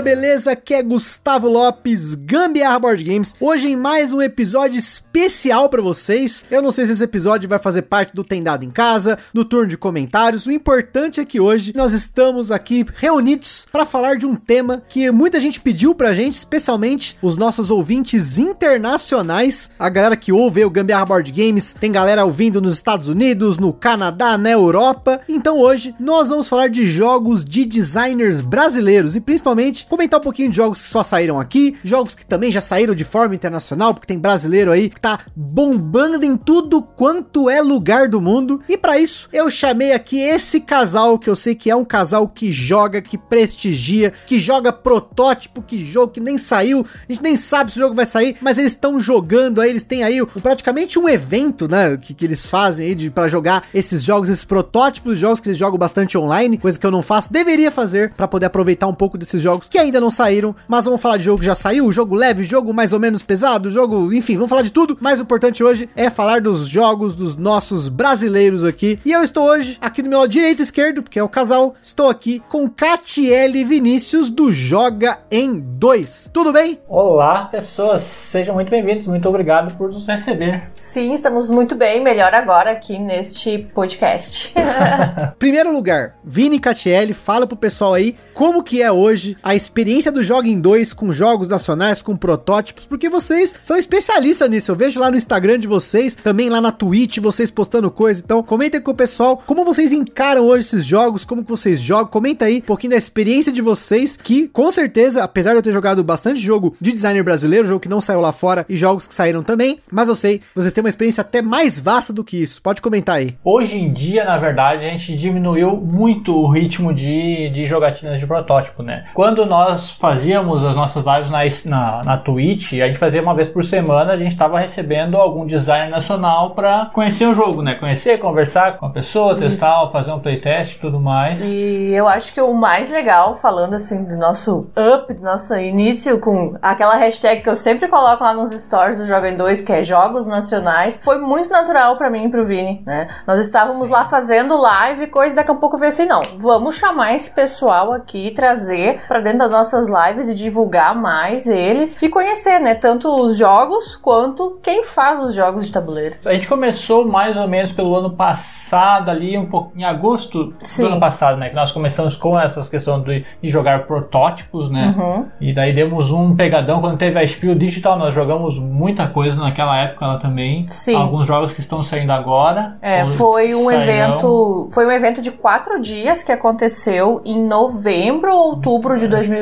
Galera, beleza? Aqui é Gustavo Lopes, Gambiarra Board Games. Hoje em mais um episódio especial para vocês. Eu não sei se esse episódio vai fazer parte do Tem Dado em Casa, do turno de comentários. O importante é que hoje nós estamos aqui reunidos para falar de um tema que muita gente pediu pra gente, especialmente os nossos ouvintes internacionais, a galera que ouve o Gambiarra Board Games. Tem galera ouvindo nos Estados Unidos, no Canadá, na Europa. Então hoje nós vamos falar de jogos de designers brasileiros e principalmente comentar um pouquinho de jogos que só saíram aqui, jogos que também já saíram de forma internacional, porque tem brasileiro aí que tá bombando em tudo quanto é lugar do mundo. E para isso, eu chamei aqui esse casal que eu sei que é um casal que joga, que prestigia, que joga protótipo, que jogo que nem saiu, a gente nem sabe se o jogo vai sair, mas eles estão jogando aí, eles têm aí praticamente um evento, né, que, que eles fazem aí para jogar esses jogos, esses protótipos, jogos que eles jogam bastante online, coisa que eu não faço, deveria fazer para poder aproveitar um pouco desses jogos que ainda não saíram, mas vamos falar de jogo que já saiu, jogo leve, jogo mais ou menos pesado, jogo, enfim, vamos falar de tudo. Mas o importante hoje é falar dos jogos dos nossos brasileiros aqui. E eu estou hoje aqui do meu lado direito e esquerdo, porque é o casal, estou aqui com Catiele Vinícius do Joga em 2. Tudo bem? Olá, pessoas, sejam muito bem-vindos, muito obrigado por nos receber. Sim, estamos muito bem, melhor agora aqui neste podcast. Primeiro lugar, Vini Catiele, fala pro pessoal aí como que é hoje a experiência do Joga em 2 com jogos nacionais, com protótipos, porque vocês são especialistas nisso. Eu vejo lá no Instagram de vocês, também lá na Twitch, vocês postando coisa. Então, comenta com o pessoal como vocês encaram hoje esses jogos, como que vocês jogam. Comenta aí um pouquinho da experiência de vocês, que com certeza, apesar de eu ter jogado bastante jogo de designer brasileiro, jogo que não saiu lá fora e jogos que saíram também, mas eu sei, vocês têm uma experiência até mais vasta do que isso. Pode comentar aí. Hoje em dia, na verdade, a gente diminuiu muito o ritmo de, de jogatinas de protótipo, né? Quando nós fazíamos as nossas lives na, na, na Twitch, a gente fazia uma vez por semana, a gente estava recebendo algum designer nacional para conhecer o jogo, né? Conhecer, conversar com a pessoa, Isso. testar, fazer um playtest e tudo mais. E eu acho que o mais legal, falando assim do nosso up, do nosso início com aquela hashtag que eu sempre coloco lá nos stories do Joga em 2, que é Jogos Nacionais, foi muito natural para mim e pro Vini, né? Nós estávamos Sim. lá fazendo live, coisa daqui a pouco veio assim, não, vamos chamar esse pessoal aqui, trazer para dentro das nossas lives e divulgar mais eles e conhecer, né, tanto os jogos quanto quem faz os jogos de tabuleiro. A gente começou mais ou menos pelo ano passado ali, um pouco em agosto Sim. do ano passado, né, que nós começamos com essas questões de, de jogar protótipos, né? Uhum. E daí demos um pegadão quando teve a Spiel Digital, nós jogamos muita coisa naquela época lá também. Sim. Alguns jogos que estão saindo agora. É, foi um sairão. evento, foi um evento de quatro dias que aconteceu em novembro ou outubro de 2020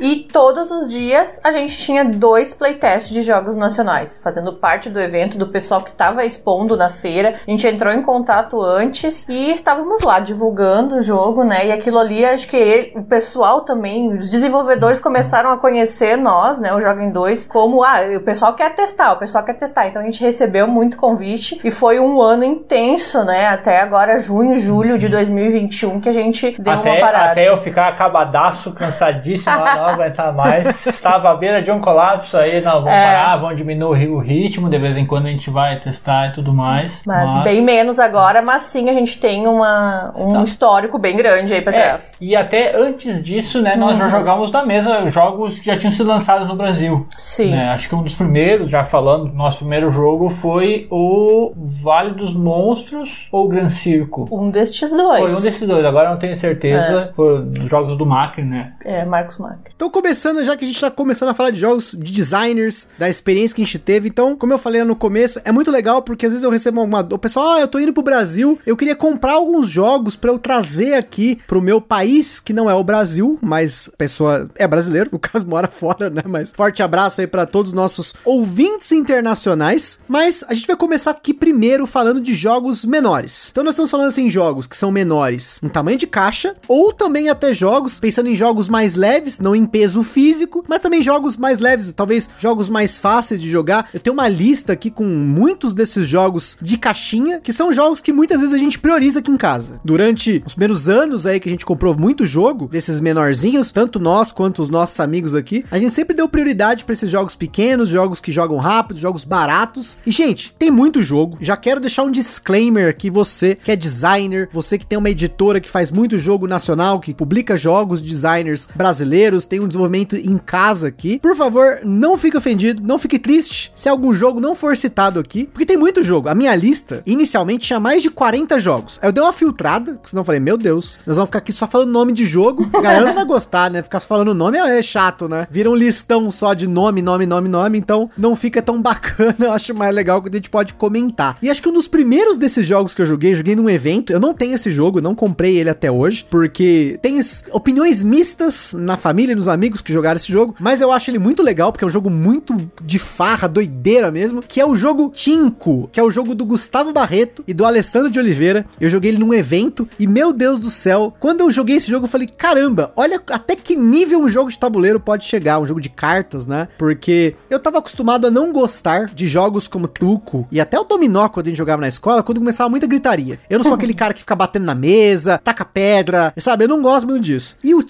e todos os dias a gente tinha dois playtests de jogos nacionais, fazendo parte do evento do pessoal que estava expondo na feira. A gente entrou em contato antes e estávamos lá divulgando o jogo, né? E aquilo ali, acho que ele, o pessoal também, os desenvolvedores começaram a conhecer nós, né? O Joga em 2, como ah, o pessoal quer testar, o pessoal quer testar. Então a gente recebeu muito convite e foi um ano intenso, né? Até agora, junho, julho de 2021, que a gente deu até, uma parada. Até eu ficar acabadaço, cansadíssimo, não aguentar mais. Estava à beira de um colapso aí, não, vamos é. parar, vamos diminuir o ritmo, de vez em quando a gente vai testar e tudo mais. Mas, mas... bem menos agora, mas sim a gente tem uma, um tá. histórico bem grande aí pra é, trás. E até antes disso, né, nós uhum. já jogávamos na mesa jogos que já tinham sido lançados no Brasil. Sim. Né? Acho que um dos primeiros, já falando, nosso primeiro jogo foi o Vale dos Monstros ou Gran Circo. Um destes dois. Foi um desses dois, agora não tenho certeza. É. Foi dos jogos do Macri, né? É, Marcos Macri. Então, começando, já que a gente tá começando a falar de jogos de designers, da experiência que a gente teve, então, como eu falei no começo, é muito legal porque às vezes eu recebo uma. O pessoal, ah, eu tô indo pro Brasil, eu queria comprar alguns jogos para eu trazer aqui pro meu país, que não é o Brasil, mas a pessoa é brasileiro, no caso mora fora, né? Mas forte abraço aí para todos os nossos ouvintes internacionais. Mas a gente vai começar aqui primeiro falando de jogos menores. Então, nós estamos falando assim, jogos que são menores em tamanho de caixa, ou também até jogos, pensando em jogos jogos mais leves, não em peso físico, mas também jogos mais leves, talvez jogos mais fáceis de jogar. Eu tenho uma lista aqui com muitos desses jogos de caixinha, que são jogos que muitas vezes a gente prioriza aqui em casa. Durante os primeiros anos aí que a gente comprou muito jogo desses menorzinhos, tanto nós quanto os nossos amigos aqui, a gente sempre deu prioridade para esses jogos pequenos, jogos que jogam rápido, jogos baratos. E gente, tem muito jogo. Já quero deixar um disclaimer aqui você que é designer, você que tem uma editora que faz muito jogo nacional, que publica jogos de designers brasileiros, tem um desenvolvimento em casa aqui. Por favor, não fique ofendido, não fique triste se algum jogo não for citado aqui, porque tem muito jogo. A minha lista inicialmente tinha mais de 40 jogos. Eu dei uma filtrada, porque senão eu falei, meu Deus, nós vamos ficar aqui só falando nome de jogo. A galera não vai gostar, né? Ficar falando nome é chato, né? Vira um listão só de nome, nome, nome, nome, então não fica tão bacana. Eu acho mais legal que a gente pode comentar. E acho que um dos primeiros desses jogos que eu joguei, joguei num evento. Eu não tenho esse jogo, não comprei ele até hoje, porque tem opiniões mistas na família e nos amigos que jogaram esse jogo, mas eu acho ele muito legal, porque é um jogo muito de farra, doideira mesmo, que é o jogo Tinko, que é o jogo do Gustavo Barreto e do Alessandro de Oliveira. Eu joguei ele num evento e, meu Deus do céu, quando eu joguei esse jogo, eu falei, caramba, olha até que nível um jogo de tabuleiro pode chegar, um jogo de cartas, né? Porque eu tava acostumado a não gostar de jogos como truco e até o dominó quando a gente jogava na escola, quando começava muita gritaria. Eu não sou aquele cara que fica batendo na mesa, taca pedra, sabe? Eu não gosto muito disso. E o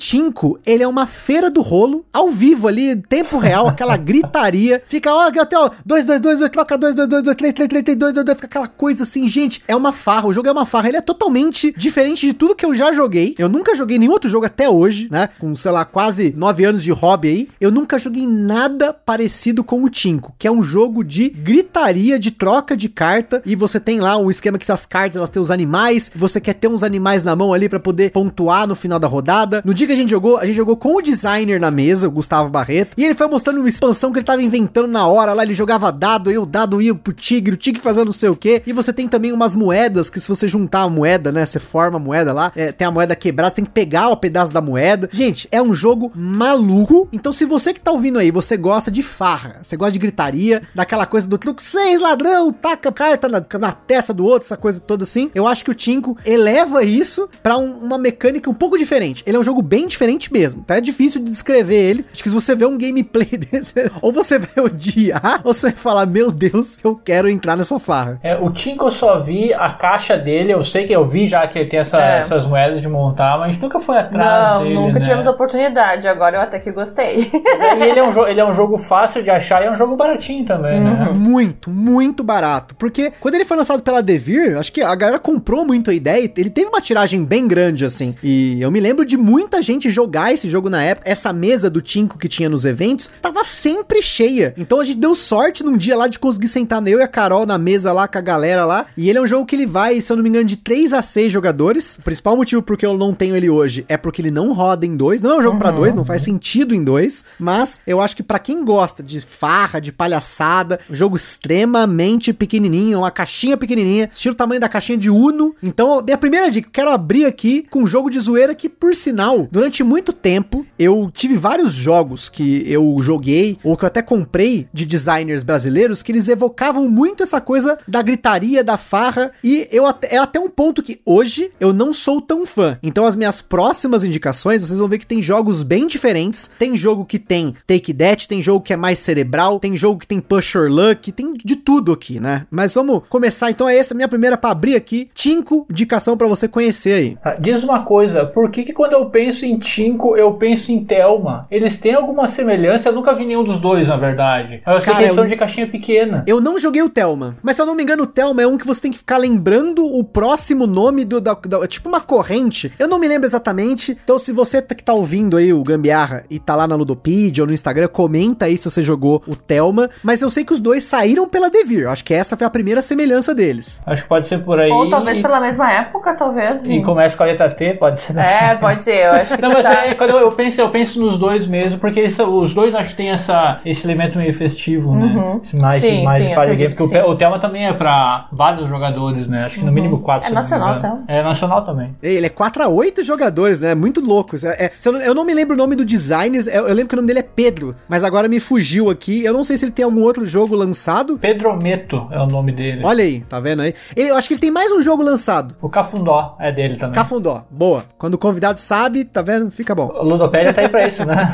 Tinko, ele é uma feira do rolo, ao vivo ali, tempo real, aquela gritaria. Fica, ó, aqui, ó, 2, 2, 2, 2, troca 2, 2, 2, 2, 3, 3, 3, 3, 2, 2, 2, fica aquela coisa assim, gente, é uma farra. O jogo é uma farra. Ele é totalmente diferente de tudo que eu já joguei. Eu nunca joguei nenhum outro jogo até hoje, né? Com, sei lá, quase 9 anos de hobby aí. Eu nunca joguei nada parecido com o Tinko, que é um jogo de gritaria, de troca de carta. E você tem lá um esquema que as cartas elas têm os animais. Você quer ter uns animais na mão ali para poder pontuar no final da rodada. No dia que a gente jogou, a gente jogou com o designer na mesa, o Gustavo Barreto. E ele foi mostrando uma expansão que ele tava inventando na hora lá. Ele jogava dado, aí o dado ia pro tigre, o tigre fazendo não sei o que. E você tem também umas moedas que se você juntar a moeda, né? Você forma a moeda lá. É, tem a moeda quebrada, você tem que pegar o pedaço da moeda. Gente, é um jogo maluco. Então, se você que tá ouvindo aí, você gosta de farra, você gosta de gritaria, daquela coisa do truque, seis ladrão, taca carta na, na testa do outro, essa coisa toda assim. Eu acho que o Tinko eleva isso para um, uma mecânica um pouco diferente. Ele é um jogo bem diferente mesmo. Tá? É difícil de descrever ele. Acho que se você vê um gameplay desse, ou você vai odiar, ou você vai falar, meu Deus, eu quero entrar nessa farra. É, o Tinko eu só vi a caixa dele, eu sei que eu vi já que ele tem essa, é. essas moedas de montar, mas nunca foi atrás Não, dele, nunca né? tivemos oportunidade, agora eu até que gostei. E ele é, um ele é um jogo fácil de achar e é um jogo baratinho também, né? uhum. né? Muito, muito barato. Porque quando ele foi lançado pela Devir, acho que a galera comprou muito a ideia, ele teve uma tiragem bem grande, assim. E eu me lembro de muita gente jogar esse jogo na época. Essa mesa do Tinko que tinha nos eventos tava sempre cheia. Então a gente deu sorte num dia lá de conseguir sentar eu e a Carol na mesa lá com a galera lá. E ele é um jogo que ele vai, se eu não me engano, de 3 a 6 jogadores. O principal motivo porque eu não tenho ele hoje é porque ele não roda em dois. Não é um jogo uhum. para dois, não faz sentido em dois. Mas eu acho que para quem gosta de farra, de palhaçada, um jogo extremamente pequenininho, uma caixinha pequenininha, estilo o tamanho da caixinha de Uno. Então, minha primeira dica, quero abrir aqui com um jogo de zoeira que, por sinal, durante muito tempo eu tive vários jogos que eu joguei ou que eu até comprei de designers brasileiros que eles evocavam muito essa coisa da gritaria, da farra e eu é até um ponto que hoje eu não sou tão fã. Então as minhas próximas indicações, vocês vão ver que tem jogos bem diferentes. Tem jogo que tem Take That, tem jogo que é mais cerebral, tem jogo que tem Push or Luck, tem de tudo aqui, né? Mas vamos começar então, é essa minha primeira para abrir aqui. Tinko, indicação para você conhecer aí. Ah, diz uma coisa, por que que quando eu penso em Tinko, eu penso em Thelma? Eles têm alguma semelhança? Eu nunca vi nenhum dos dois, na verdade. Eu sei Cara, que eles são de caixinha pequena. Eu não joguei o Thelma, mas se eu não me engano, o Thelma é um que você tem que ficar lembrando o próximo nome do da, da, tipo uma corrente. Eu não me lembro exatamente. Então, se você tá, que tá ouvindo aí o Gambiarra e tá lá na Ludopedia ou no Instagram, comenta aí se você jogou o Thelma. Mas eu sei que os dois saíram pela Devir. Acho que essa foi a primeira semelhança deles. Acho que pode ser por aí. Ou talvez pela mesma época, talvez. E começa com a letra T, pode ser. Né? É, pode ser. Eu acho que Não, mas tá... é, quando eu penso, eu penso nos dois mesmo, porque eles, os dois acho que tem essa, esse elemento meio festivo, né? uhum. né? Mais, sim, mais sim, party game. Porque o, o Thelma também é pra vários jogadores, né? Acho que no uhum. mínimo quatro. É nacional, então. É nacional também. Ele é 4 a 8 jogadores, né? Muito louco. É, é, eu, não, eu, não, me lembro o nome do designer, eu, eu, lembro que o nome dele é Pedro, mas agora me fugiu aqui. Eu não sei se ele tem algum outro jogo lançado. Pedro Meto é o nome dele. Olha aí, tá vendo aí? Ele, eu acho que ele tem mais um jogo lançado. O Cafundó é dele também. Cafundó, boa. Quando o convidado sabe, tá vendo? vendo? Fica bom. O Ludopédia tá aí pra isso, né?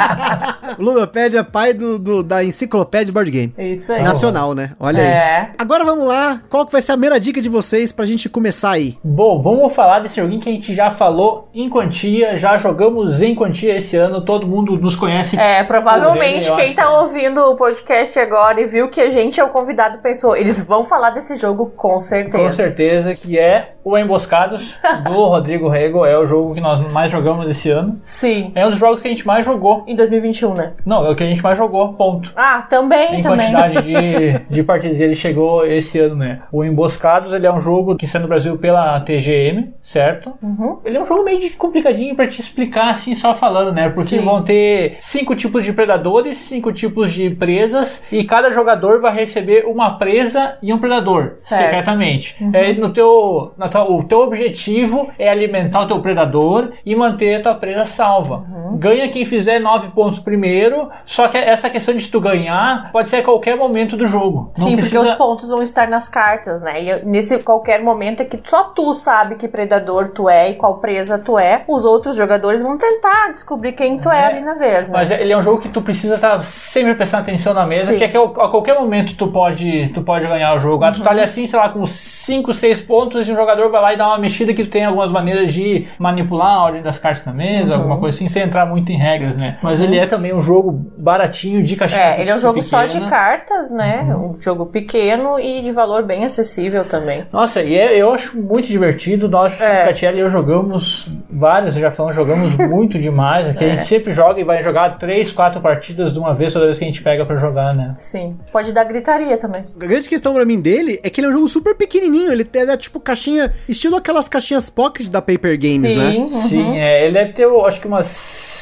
o Ludopédia é pai do, do, da enciclopédia board game. Isso aí. Nacional, né? Olha É. aí. Agora vamos lá. Qual que vai ser a primeira dica de vocês pra gente começar aí? Bom, vamos falar desse joguinho que a gente já falou em quantia, já jogamos em quantia esse ano, todo mundo nos conhece. É, provavelmente quem acho tá ouvindo o podcast agora e viu que a gente é o convidado pensou, eles vão falar desse jogo com certeza. Com certeza, que é o Emboscados do Rodrigo Rego. É o jogo que nós mais jogamos esse ano. Sim. É um dos jogos que a gente mais jogou. Em 2021, né? Não, é o que a gente mais jogou, ponto. Ah, também, Em também. quantidade de, de partidas, ele chegou esse ano, né? O Emboscados, ele é um jogo que sai no Brasil pela TGM, certo? Uhum. Ele é um jogo meio complicadinho pra te explicar assim, só falando, né? Porque Sim. vão ter cinco tipos de predadores, cinco tipos de presas, e cada jogador vai receber uma presa e um predador, Certo. secretamente. Uhum. É, no teu, na tua- o teu objetivo é alimentar o teu predador e manter a tua presa salva. Uhum. Ganha quem fizer nove pontos primeiro, só que essa questão de tu ganhar pode ser a qualquer momento do jogo. Não Sim, precisa... porque os pontos vão estar nas cartas, né? E nesse qualquer momento é que só tu sabe que predador tu é e qual presa tu é. Os outros jogadores vão tentar descobrir quem tu é, É, ali na vez, né? Mas ele é um jogo que tu precisa estar sempre prestando atenção na mesa, Sim. que é que a qualquer momento tu pode, tu pode ganhar o jogo. Ah, Tu tá Uhum. ali assim, sei lá, com 5, 6 pontos e o jogador vai lá e dá uma mexida que tu tem algumas maneiras de manipular a ordem das cartas na mesa, Uhum. alguma coisa assim, sem entrar muito em regras, né? Mas ele é também um jogo baratinho, de caixinha É, ele é um jogo só de pequena. cartas, né? Uhum. Um jogo pequeno e de valor bem acessível também. Nossa, e é- eu acho muito divertido. Nós, É. Catiele e eu jogamos vários, já falamos, jogamos muito demais. Aqui a É. gente sempre joga e vai jogar três, quatro partidas de uma vez toda vez que a gente pega pra jogar, né? Sim. Pode dar gritaria também. A grande questão pra mim dele é que ele é um jogo super pequenininho. Ele é tipo caixinha, estilo aquelas caixinhas pocket da Paper Games, né? Sim. uhum. Sim, é, ele deve ter, eu acho que umas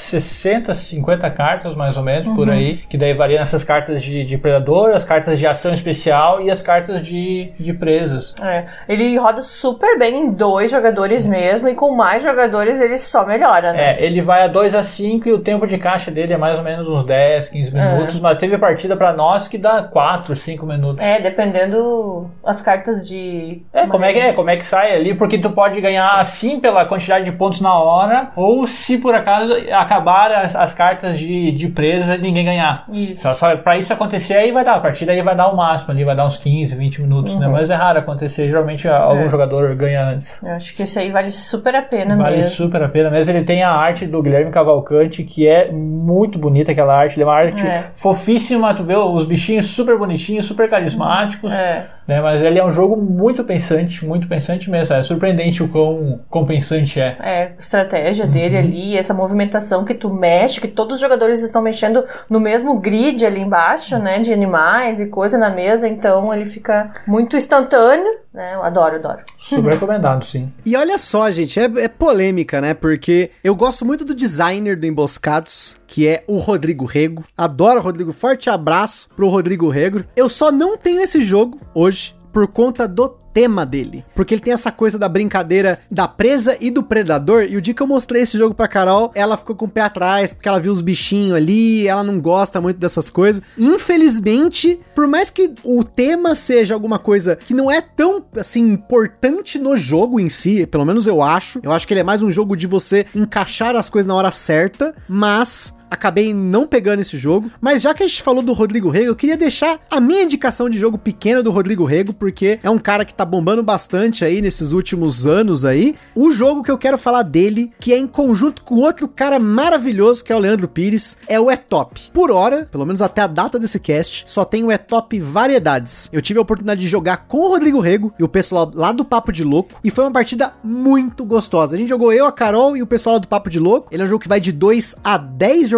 60, 50 cartas, mais ou menos, Uhum. por aí. Que daí varia nessas cartas de, de predador, as cartas de ação especial e as cartas de, de presas. É. Ele roda super bem em dois jogadores mesmo, e com mais jogadores ele só melhora, né? É, ele vai a 2 a 5 e o tempo de caixa dele é mais ou menos uns 10, 15 minutos, mas teve partida pra nós que dá 4, 5 minutos. É, dependendo as cartas de. É, como é que é? Como é que sai ali? Porque tu pode ganhar assim pela quantidade de pontos na hora, ou se por acaso acabar as, as cartas de, de presa e ninguém ganhar. Isso. Só, só pra isso acontecer aí vai dar, a partida aí vai dar o máximo ali, vai dar uns 15, 20 minutos, né? Mas é raro acontecer, geralmente algum Uhum. É. jogador ganha antes. Eu acho que esse aí vale super a pena Vale mesmo. Super a pena mesmo. Ele tem a arte do Guilherme Cavalcante, que é muito bonita aquela arte. Ele é uma arte É. fofíssima, tu vê os bichinhos super bonitinhos, super carismáticos. É. Né, mas ele é um jogo muito pensante, muito pensante mesmo. É surpreendente o quão, quão pensante é. É, a estratégia Uhum. dele ali, essa movimentação que tu mexe, que todos os jogadores estão mexendo no mesmo grid ali embaixo, né? De animais e coisa na mesa, então ele fica muito instantâneo, né? Eu adoro, adoro. Super recomendado, sim. E olha só, gente, é, é polêmica, né? Porque eu gosto muito do designer do Emboscados, que é o Rodrigo Rego. Adoro Rodrigo. Forte abraço pro Rodrigo Rego. Eu só não tenho esse jogo hoje por conta do tema dele. Porque ele tem essa coisa da brincadeira da presa e do predador. E o dia que eu mostrei esse jogo pra Carol, ela ficou com o pé atrás, porque ela viu os bichinhos ali, ela não gosta muito dessas coisas. Infelizmente, por mais que o tema seja alguma coisa que não é tão, assim, importante no jogo em si, pelo menos eu acho. Eu acho que ele é mais um jogo de você encaixar as coisas na hora certa, mas acabei não pegando esse jogo. Mas já que a gente falou do Rodrigo Rego, eu queria deixar a minha indicação de jogo pequena do Rodrigo Rego, porque é um cara que tá bombando bastante aí nesses últimos anos aí. O jogo que eu quero falar dele, que é em conjunto com outro cara maravilhoso, que é o Leandro Pires, é o Etop. Por hora, pelo menos até a data desse cast, só tem o Etop Variedades. Eu tive a oportunidade de jogar com o Rodrigo Rego e o pessoal lá do Papo de Louco, e foi uma partida muito gostosa. A gente jogou eu, a Carol e o pessoal lá do Papo de Louco. Ele é um jogo que vai de 2 a 10 jogadores,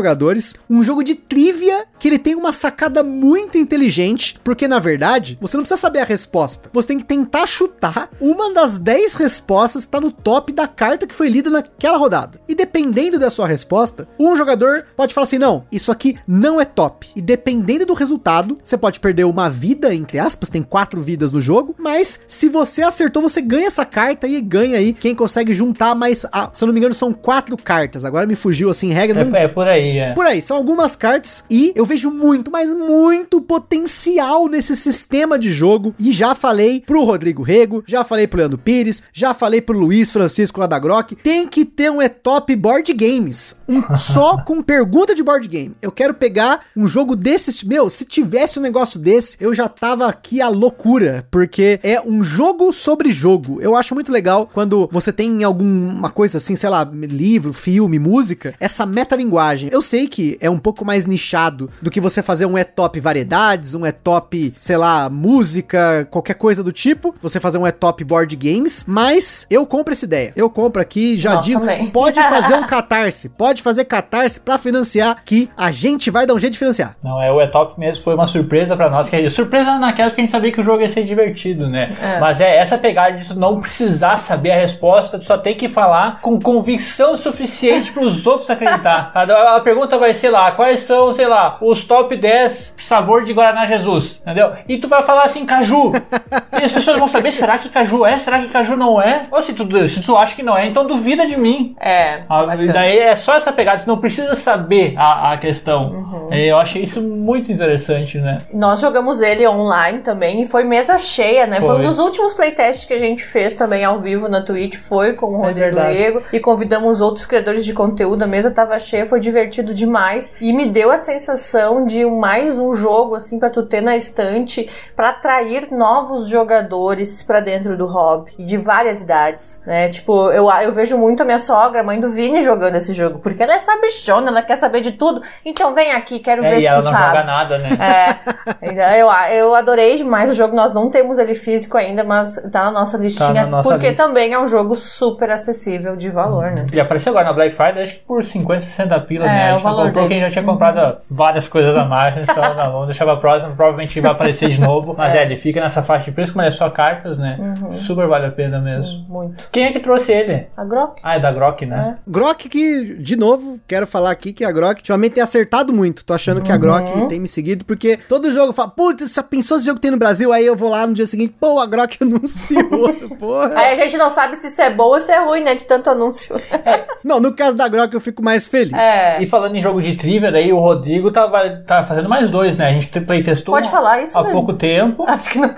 um jogo de trivia que ele tem uma sacada muito inteligente, porque na verdade, você não precisa saber a resposta. Você tem que tentar chutar uma das 10 respostas que tá no top da carta que foi lida naquela rodada. E dependendo da sua resposta, um jogador pode falar assim: "Não, isso aqui não é top". E dependendo do resultado, você pode perder uma vida, entre aspas, tem quatro vidas no jogo, mas se você acertou, você ganha essa carta e ganha aí quem consegue juntar mais, ah, se eu não me engano, são quatro cartas. Agora me fugiu assim, regra não É, é por aí. Aí, é. Por aí, são algumas cartas e eu vejo muito, mas muito potencial nesse sistema de jogo. E já falei pro Rodrigo Rego, já falei pro Leandro Pires, já falei pro Luiz Francisco lá da Grok. Tem que ter um E-Top Board Games. Um só com pergunta de board game. Eu quero pegar um jogo desses. Meu, se tivesse um negócio desse, eu já tava aqui a loucura. Porque é um jogo sobre jogo. Eu acho muito legal quando você tem alguma coisa assim, sei lá, livro, filme, música, essa metalinguagem. Eu sei que é um pouco mais nichado do que você fazer um E-Top variedades, um E-Top, sei lá, música, qualquer coisa do tipo. Você fazer um E-Top board games, mas eu compro essa ideia. Eu compro aqui, já Não, digo, também. pode fazer um catarse, pode fazer catarse pra financiar, que a gente vai dar um jeito de financiar. Não, é o E-Top mesmo foi uma surpresa pra nós. Que é, surpresa naquela que a gente sabia que o jogo ia ser divertido, né? Mas é essa pegada de tu não precisar saber a resposta, tu só tem que falar com convicção suficiente pros outros acreditar. A, a pergunta vai ser lá, quais são, sei lá, os top 10 sabor de Guaraná Jesus, entendeu? E tu vai falar assim, caju. E as pessoas vão saber, será que caju é? Será que caju não é? Ou se tu, se tu acha que não é, então duvida de mim. É. Ah, daí é só essa pegada, você não precisa saber a, a questão. Uhum. É, Eu achei isso muito interessante, né? Nós jogamos ele online também e foi mesa cheia, né? Foi, Foi. um dos últimos playtests que a gente fez também ao vivo na Twitch, foi com o É Rodrigo. Rego e convidamos outros criadores de conteúdo. A mesa tava cheia, foi divertido demais e me deu a sensação de mais um jogo assim pra tu ter na estante pra atrair novos jogadores pra dentro do hobby de várias idades, né? Tipo, eu, eu vejo muito a minha sogra, a mãe do Vini jogando esse jogo, porque ela é sabichona, ela quer saber de tudo. Então vem aqui, quero É, ver e se ela tu não sabe. joga nada, né? É, então eu, eu adorei demais o jogo. Nós não temos ele físico ainda, mas tá na nossa listinha. na nossa porque lista. também é um jogo super acessível de valor, né? Ele apareceu agora na Black Friday, acho que por 50, 60 pila, É, né? A o valor comprou dele. já tinha comprado várias coisas a mais, então não, vamos deixar pra próxima. Provavelmente vai aparecer de novo. Mas é, ele fica nessa faixa de preço, como ele é só cartas, né? Uhum. Super vale a pena mesmo. Muito. Quem é que trouxe ele? A Grok? Ah, é da Grok, né? Grok que, de novo, quero falar aqui que a Grok ultimamente tem acertado muito. Tô achando que a Grok tem me seguido, porque todo jogo fala, putz, já pensou esse jogo tem no Brasil? Aí eu vou lá no dia seguinte, pô, a Grok anunciou, porra. Aí a gente não sabe se isso é bom ou se é ruim, né? De tanto anúncio. Não, no caso da Grok eu fico mais feliz. É. E falando em jogo de trivia, daí o Rodrigo tá, vai, tá fazendo mais dois, né? A gente playtestou Pode um falar isso há mesmo. pouco tempo. Acho que não.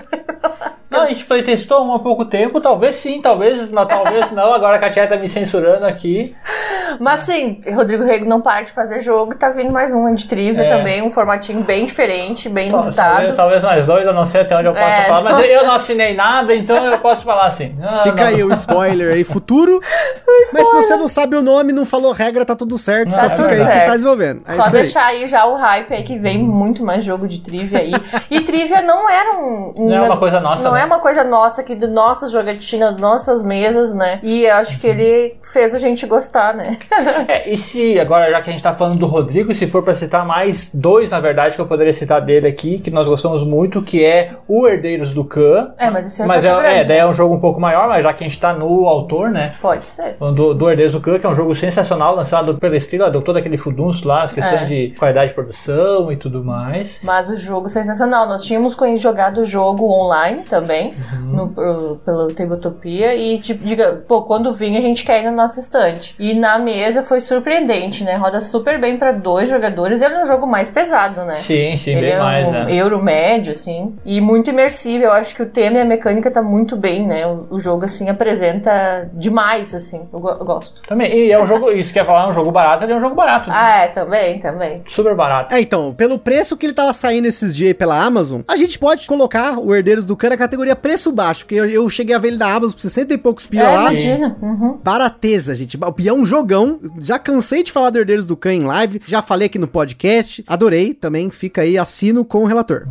Não, a gente playtestou um há pouco tempo, talvez sim, talvez não, talvez não. Agora a Katia tá me censurando aqui. Mas sim, Rodrigo Rego não para de fazer jogo e tá vindo mais um de trivia É. também, um formatinho bem diferente, bem Talvez, inusitado. talvez mais dois, eu não sei até onde eu posso É, falar, mas não- eu, não assinei nada, então eu posso falar assim. Ah, Fica não. aí o spoiler aí, futuro. Mas se você não sabe o nome, não falou regra, tá tudo certo. Tá só fica aí que certo. tá desenvolvendo. É Só isso aí. deixar aí já o hype aí que vem muito mais jogo de trivia aí. E trivia não era um. um- Não é uma coisa nossa, Não né? é uma coisa nossa aqui do nossas jogatinas, das nossas mesas, né? E eu acho que ele fez a gente gostar, né? É, e se, agora já que a gente tá falando do Rodrigo, se for pra citar mais dois, na verdade, que eu poderia citar dele aqui, que nós gostamos muito, que é o Herdeiros do Khan. É, mas esse é um Mas é, é, grande, daí né? é um jogo um pouco maior, mas já que a gente tá no autor, né? Pode ser. Do, do Herdeiros do Khan, que é um jogo sensacional, lançado pela Estrela, deu todo aquele fudunço lá, as questões É. de qualidade de produção e tudo mais. Mas o jogo sensacional. Nós tínhamos jogado o jogo online também, no, pro- pelo Tabletopia. E, tipo, diga, pô, quando vinha a gente quer ir na nossa estante. E na mesa foi surpreendente, né? Roda super bem pra dois jogadores. Ele é um jogo mais pesado, né? Sim, sim, Ele bem é mais, um né? euro médio, assim. E muito imersivo. Eu acho que o tema e a mecânica tá muito bem, né? O, o jogo, assim, apresenta demais, assim. Eu, go- eu gosto. Também, e é um jogo, isso quer falar, é um jogo barato, ele é um jogo barato. Né? Ah, é, também, também. Super barato. É, então, pelo preço que ele tava saindo esses dias aí pela Amazon, a gente pode colocar o Herdeiros do Khan na categoria preço baixo, porque eu, eu cheguei a ver ele da Amazon por 60 e poucos pila É, lá. imagina. Uhum. Barateza, gente. E é um jogão. Já cansei de falar do Herdeiros do Khan em live, já falei aqui no podcast. Adorei também. Fica aí, assino com o relator.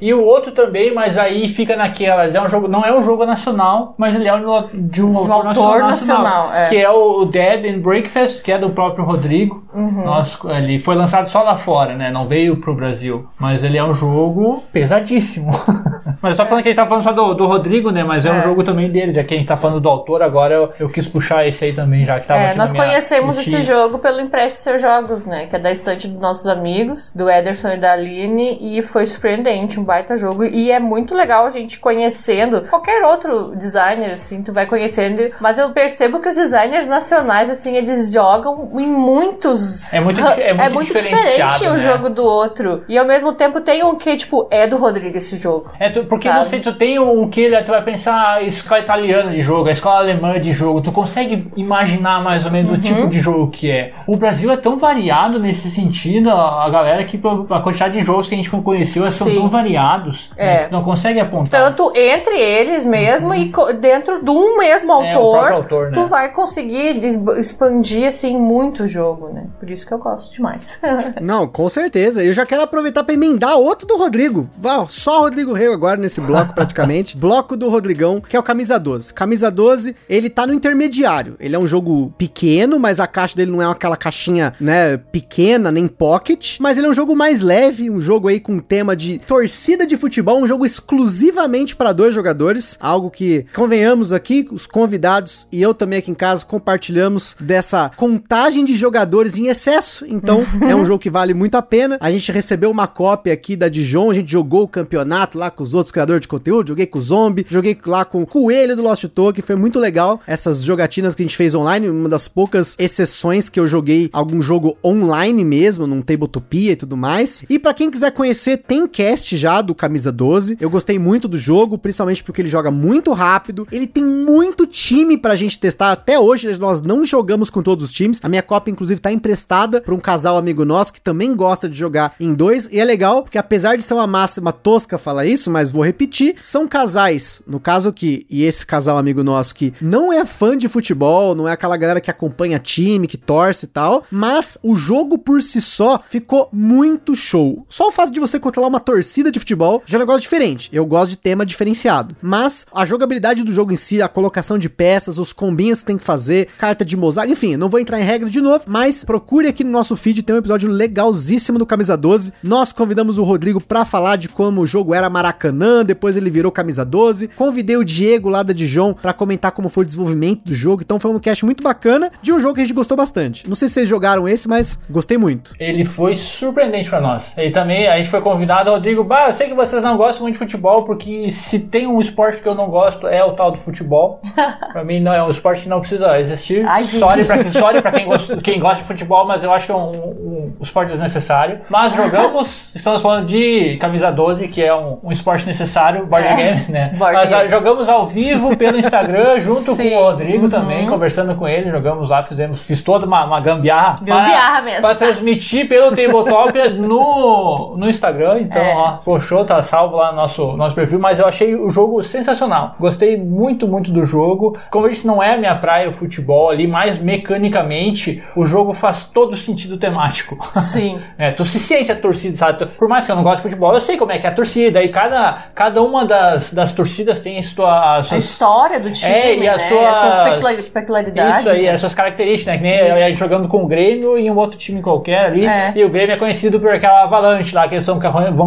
E o outro também, mas aí fica naquelas. É um jogo, não é um jogo nacional, mas ele é um, de um autor, autor nacional, nacional, é. que é o Dead and Breakfast, que é do próprio Rodrigo. Uhum. Nós, ele foi lançado só lá fora, né? Não veio pro Brasil, mas ele é um jogo pesadíssimo. Mas eu tô falando que a gente tá falando só do, do Rodrigo, né? Mas é, um É. jogo também dele, já que a gente tá falando do autor, agora eu, eu quis puxar esse aí também, já que tava É, nós conhecemos esse jogo pelo Empreste Seus Jogos, né? Que é da estante dos nossos amigos, do Ederson e da Aline, e foi surpreendente, um baita jogo. E é muito legal a gente conhecendo qualquer outro designer, assim, tu vai conhecendo. Mas eu percebo que os designers nacionais, assim, eles jogam em muitos. É muito dif- é muito diferenciado, diferente um né? jogo do outro. E ao mesmo tempo tem um que, tipo, é do Rodrigo esse jogo. É, tu- porque Sabe? sei, tu tem um que ele- tu vai pensar a escola italiana de jogo, a escola alemã de jogo, tu consegue imaginar mais ou menos Uhum. o tipo de jogo que é. O Brasil é tão variado nesse sentido, a galera que a quantidade de jogos que a gente conheceu são Sim. tão variados, né, É. tu não consegue apontar. Tanto entre eles mesmo e co- dentro de um mesmo É, autor, próprio autor, né? tu vai conseguir expandir assim muito o jogo, né? Por isso que eu gosto demais. Não, com certeza. Eu já quero aproveitar pra emendar outro do Rodrigo. Vá, só Rodrigo Reu agora nesse bloco praticamente. bloco do Rodrigão, que é o Camisa 12. Camisa 12, ele tá no intermediário. Ele é um jogo pequeno, mas a caixa dele não é aquela caixinha, né, pequena, nem pocket. Mas ele é um jogo mais leve, um jogo aí com tema de torcida de futebol, um jogo exclusivamente para dois jogadores. Algo que, convenhamos aqui, os convidados e eu também aqui em casa compartilhamos dessa contagem de jogadores em excesso. Então, é um jogo que vale muito a pena. A gente recebeu uma cópia aqui da Dijon, a gente jogou o campeonato lá com os outros criadores de conteúdo, joguei com o Zombie, joguei lá com o Coelho do Lost Token, foi muito legal essas jogatinas que a gente fez online, uma das poucas exceções que eu joguei algum jogo online mesmo, num Tabletopia e tudo mais. E pra quem quiser conhecer, tem cast já do Camisa 12. Eu gostei muito do jogo, principalmente porque ele joga muito rápido, ele tem muito time pra gente testar. Até hoje nós não jogamos com todos os times. A minha cópia inclusive tá emprestada pra um casal amigo nosso que também gosta de jogar em dois. E é legal, porque apesar de ser uma máxima tosca falar isso, mas vou repetir, são casais, no caso aqui, e esse casal amigo nosso que não é fã de futebol, não é aquela galera que acompanha time, que torce e tal, mas o jogo por si só ficou muito show. Só o fato de você controlar uma torcida de futebol já é um negócio diferente. Eu gosto de tema diferenciado. Mas a jogabilidade do jogo em si, a colocação de peças, os combinhos que tem que fazer, carta de mosaico, enfim, não vou entrar em regra de novo, mas procure aqui no nosso feed, tem um episódio legalzíssimo do Camisa 12. Nós convidamos o Rodrigo pra falar de como o jogo era Maracanã, depois ele virou Camisa 12. Convidei o Diego lá da Dijon pra comentar como foi o desenvolvimento do jogo. Então foi um cast muito bacana de um jogo que a gente gostou bastante. Não sei se vocês jogaram esse, mas gostei muito. Ele foi surpreendente pra nós. Ele também, a gente foi convidado, Rodrigo, bah, eu sei que vocês não gostam muito de futebol, porque se tem um esporte que eu não gosto é o tal do futebol. pra mim não é um esporte que não precisa existir. Ai, sorry pra, quem- sorry pra quem, gosta, quem gosta de futebol, mas eu acho que é um, um- um esporte desnecessário. Mas jogamos, estamos falando de camisa 12, que é um, um esporte necessário, board É, game, né? board mas ah, game. jogamos ao vivo pelo Instagram, junto Sim. com o Rodrigo Uhum. também, conversando com ele, jogamos lá, fizemos, fiz toda uma, uma gambiarra. Gambiarra para- mesmo. Pra transmitir pelo Tabletop no, no Instagram. Então, É. ó, show, tá salvo lá no nosso, nosso perfil. Mas eu achei o jogo sensacional. Gostei muito, muito do jogo. Como eu disse, não é a minha praia o futebol ali, mas mecanicamente o jogo faz todo sentido temático. Sim. É, tu se sente a torcida, sabe? Por mais que eu não goste de futebol, eu sei como é que é a torcida. E cada, cada uma das, das torcidas tem a sua, A suas história do time, é, e né? as As suas, suas peculiar- peculiaridades. Isso aí, né? as suas características, né? Que nem eu jogando com o Grêmio e um outro time qualquer ali. É. E o Grêmio é conhecido por aquela avalanche lá, que eles vão,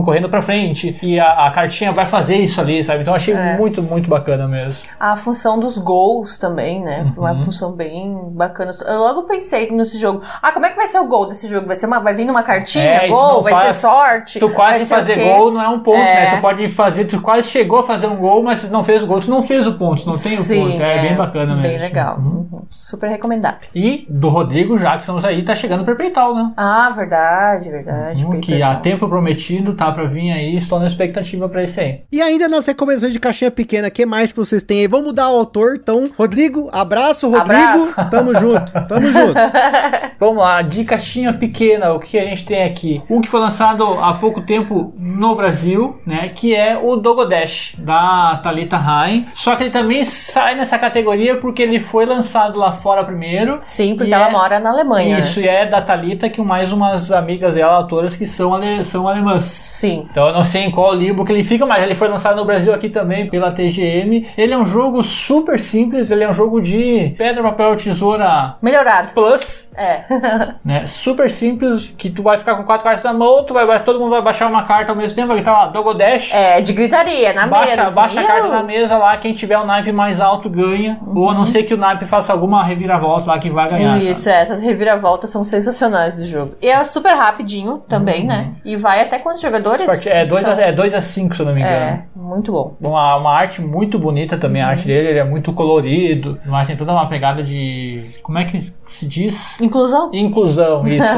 correndo- pra frente. E a, a cartinha vai fazer isso ali, sabe? Então eu achei É. muito, muito bacana mesmo. A função dos gols também, né? Foi Uhum. uma função bem bacana. Eu logo pensei nesse jogo. Ah, como é que vai ser o gol desse jogo? Vai ser uma, vai vir numa cartinha, É, gol, vai faz- ser sorte. Tu quase fazer gol não é um ponto, É. né? Tu pode fazer, tu quase chegou a fazer um gol, mas tu não fez o gol. Tu não fez o ponto, tu não tem o ponto. É, bem bacana mesmo. Bem legal. Uhum. Uhum. Super recomendável. E do Rodrigo, já que estamos aí, tá chegando o Perpeital, né? Ah, verdade, verdade. Um que há tempo prometido, tá pra vir aí, estou na expectativa pra esse aí. E ainda nas recomendações de caixinha pequena, que mais que vocês têm aí? Vamos mudar o autor, então. Rodrigo, abraço, Rodrigo. Abraço. Tamo junto, tamo junto. Vamos lá, de caixinha pequena, o que a gente tem aqui? Um que foi lançado há pouco tempo no Brasil, né? Que é o Dogodash, da Thalita Rain. Só que ele também sai nessa categoria porque ele foi lançado lá fora primeiro. Sim, porque E ela é- mora na Alemanha. Isso, e é da Thalita que mais umas amigas dela, autoras, que são, ale- são alemãs. Sim. Então eu não sei em qual livro que ele fica, mas ele foi lançado no Brasil aqui também pela TGM. Ele é um jogo super simples, ele é um jogo de pedra, papel, tesoura Melhorado. plus, É. né? Super simples, que tu vai ficar com quatro cartas na mão, tu vai, vai- todo mundo vai baixar uma carta ao mesmo tempo, vai gritar lá, Dogodash. É, de gritaria, na baixa, mesa. assim, Baixa a carta na mesa lá, quem tiver o naipe mais alto ganha. Ou a não ser que o naipe faça alguma reviravolta lá que vai ganhar. Isso, é, essas reviravoltas são sensacionais do jogo. E é super rapidinho também, né? E vai até quantos jogadores? É 2 São- a, é dois a 5, se eu não me engano. É, muito bom. Uma, uma arte muito bonita também, a Uhum. arte dele, ele é muito colorido, mas tem toda uma pegada de. Como é que se diz? Inclusão? Inclusão, isso.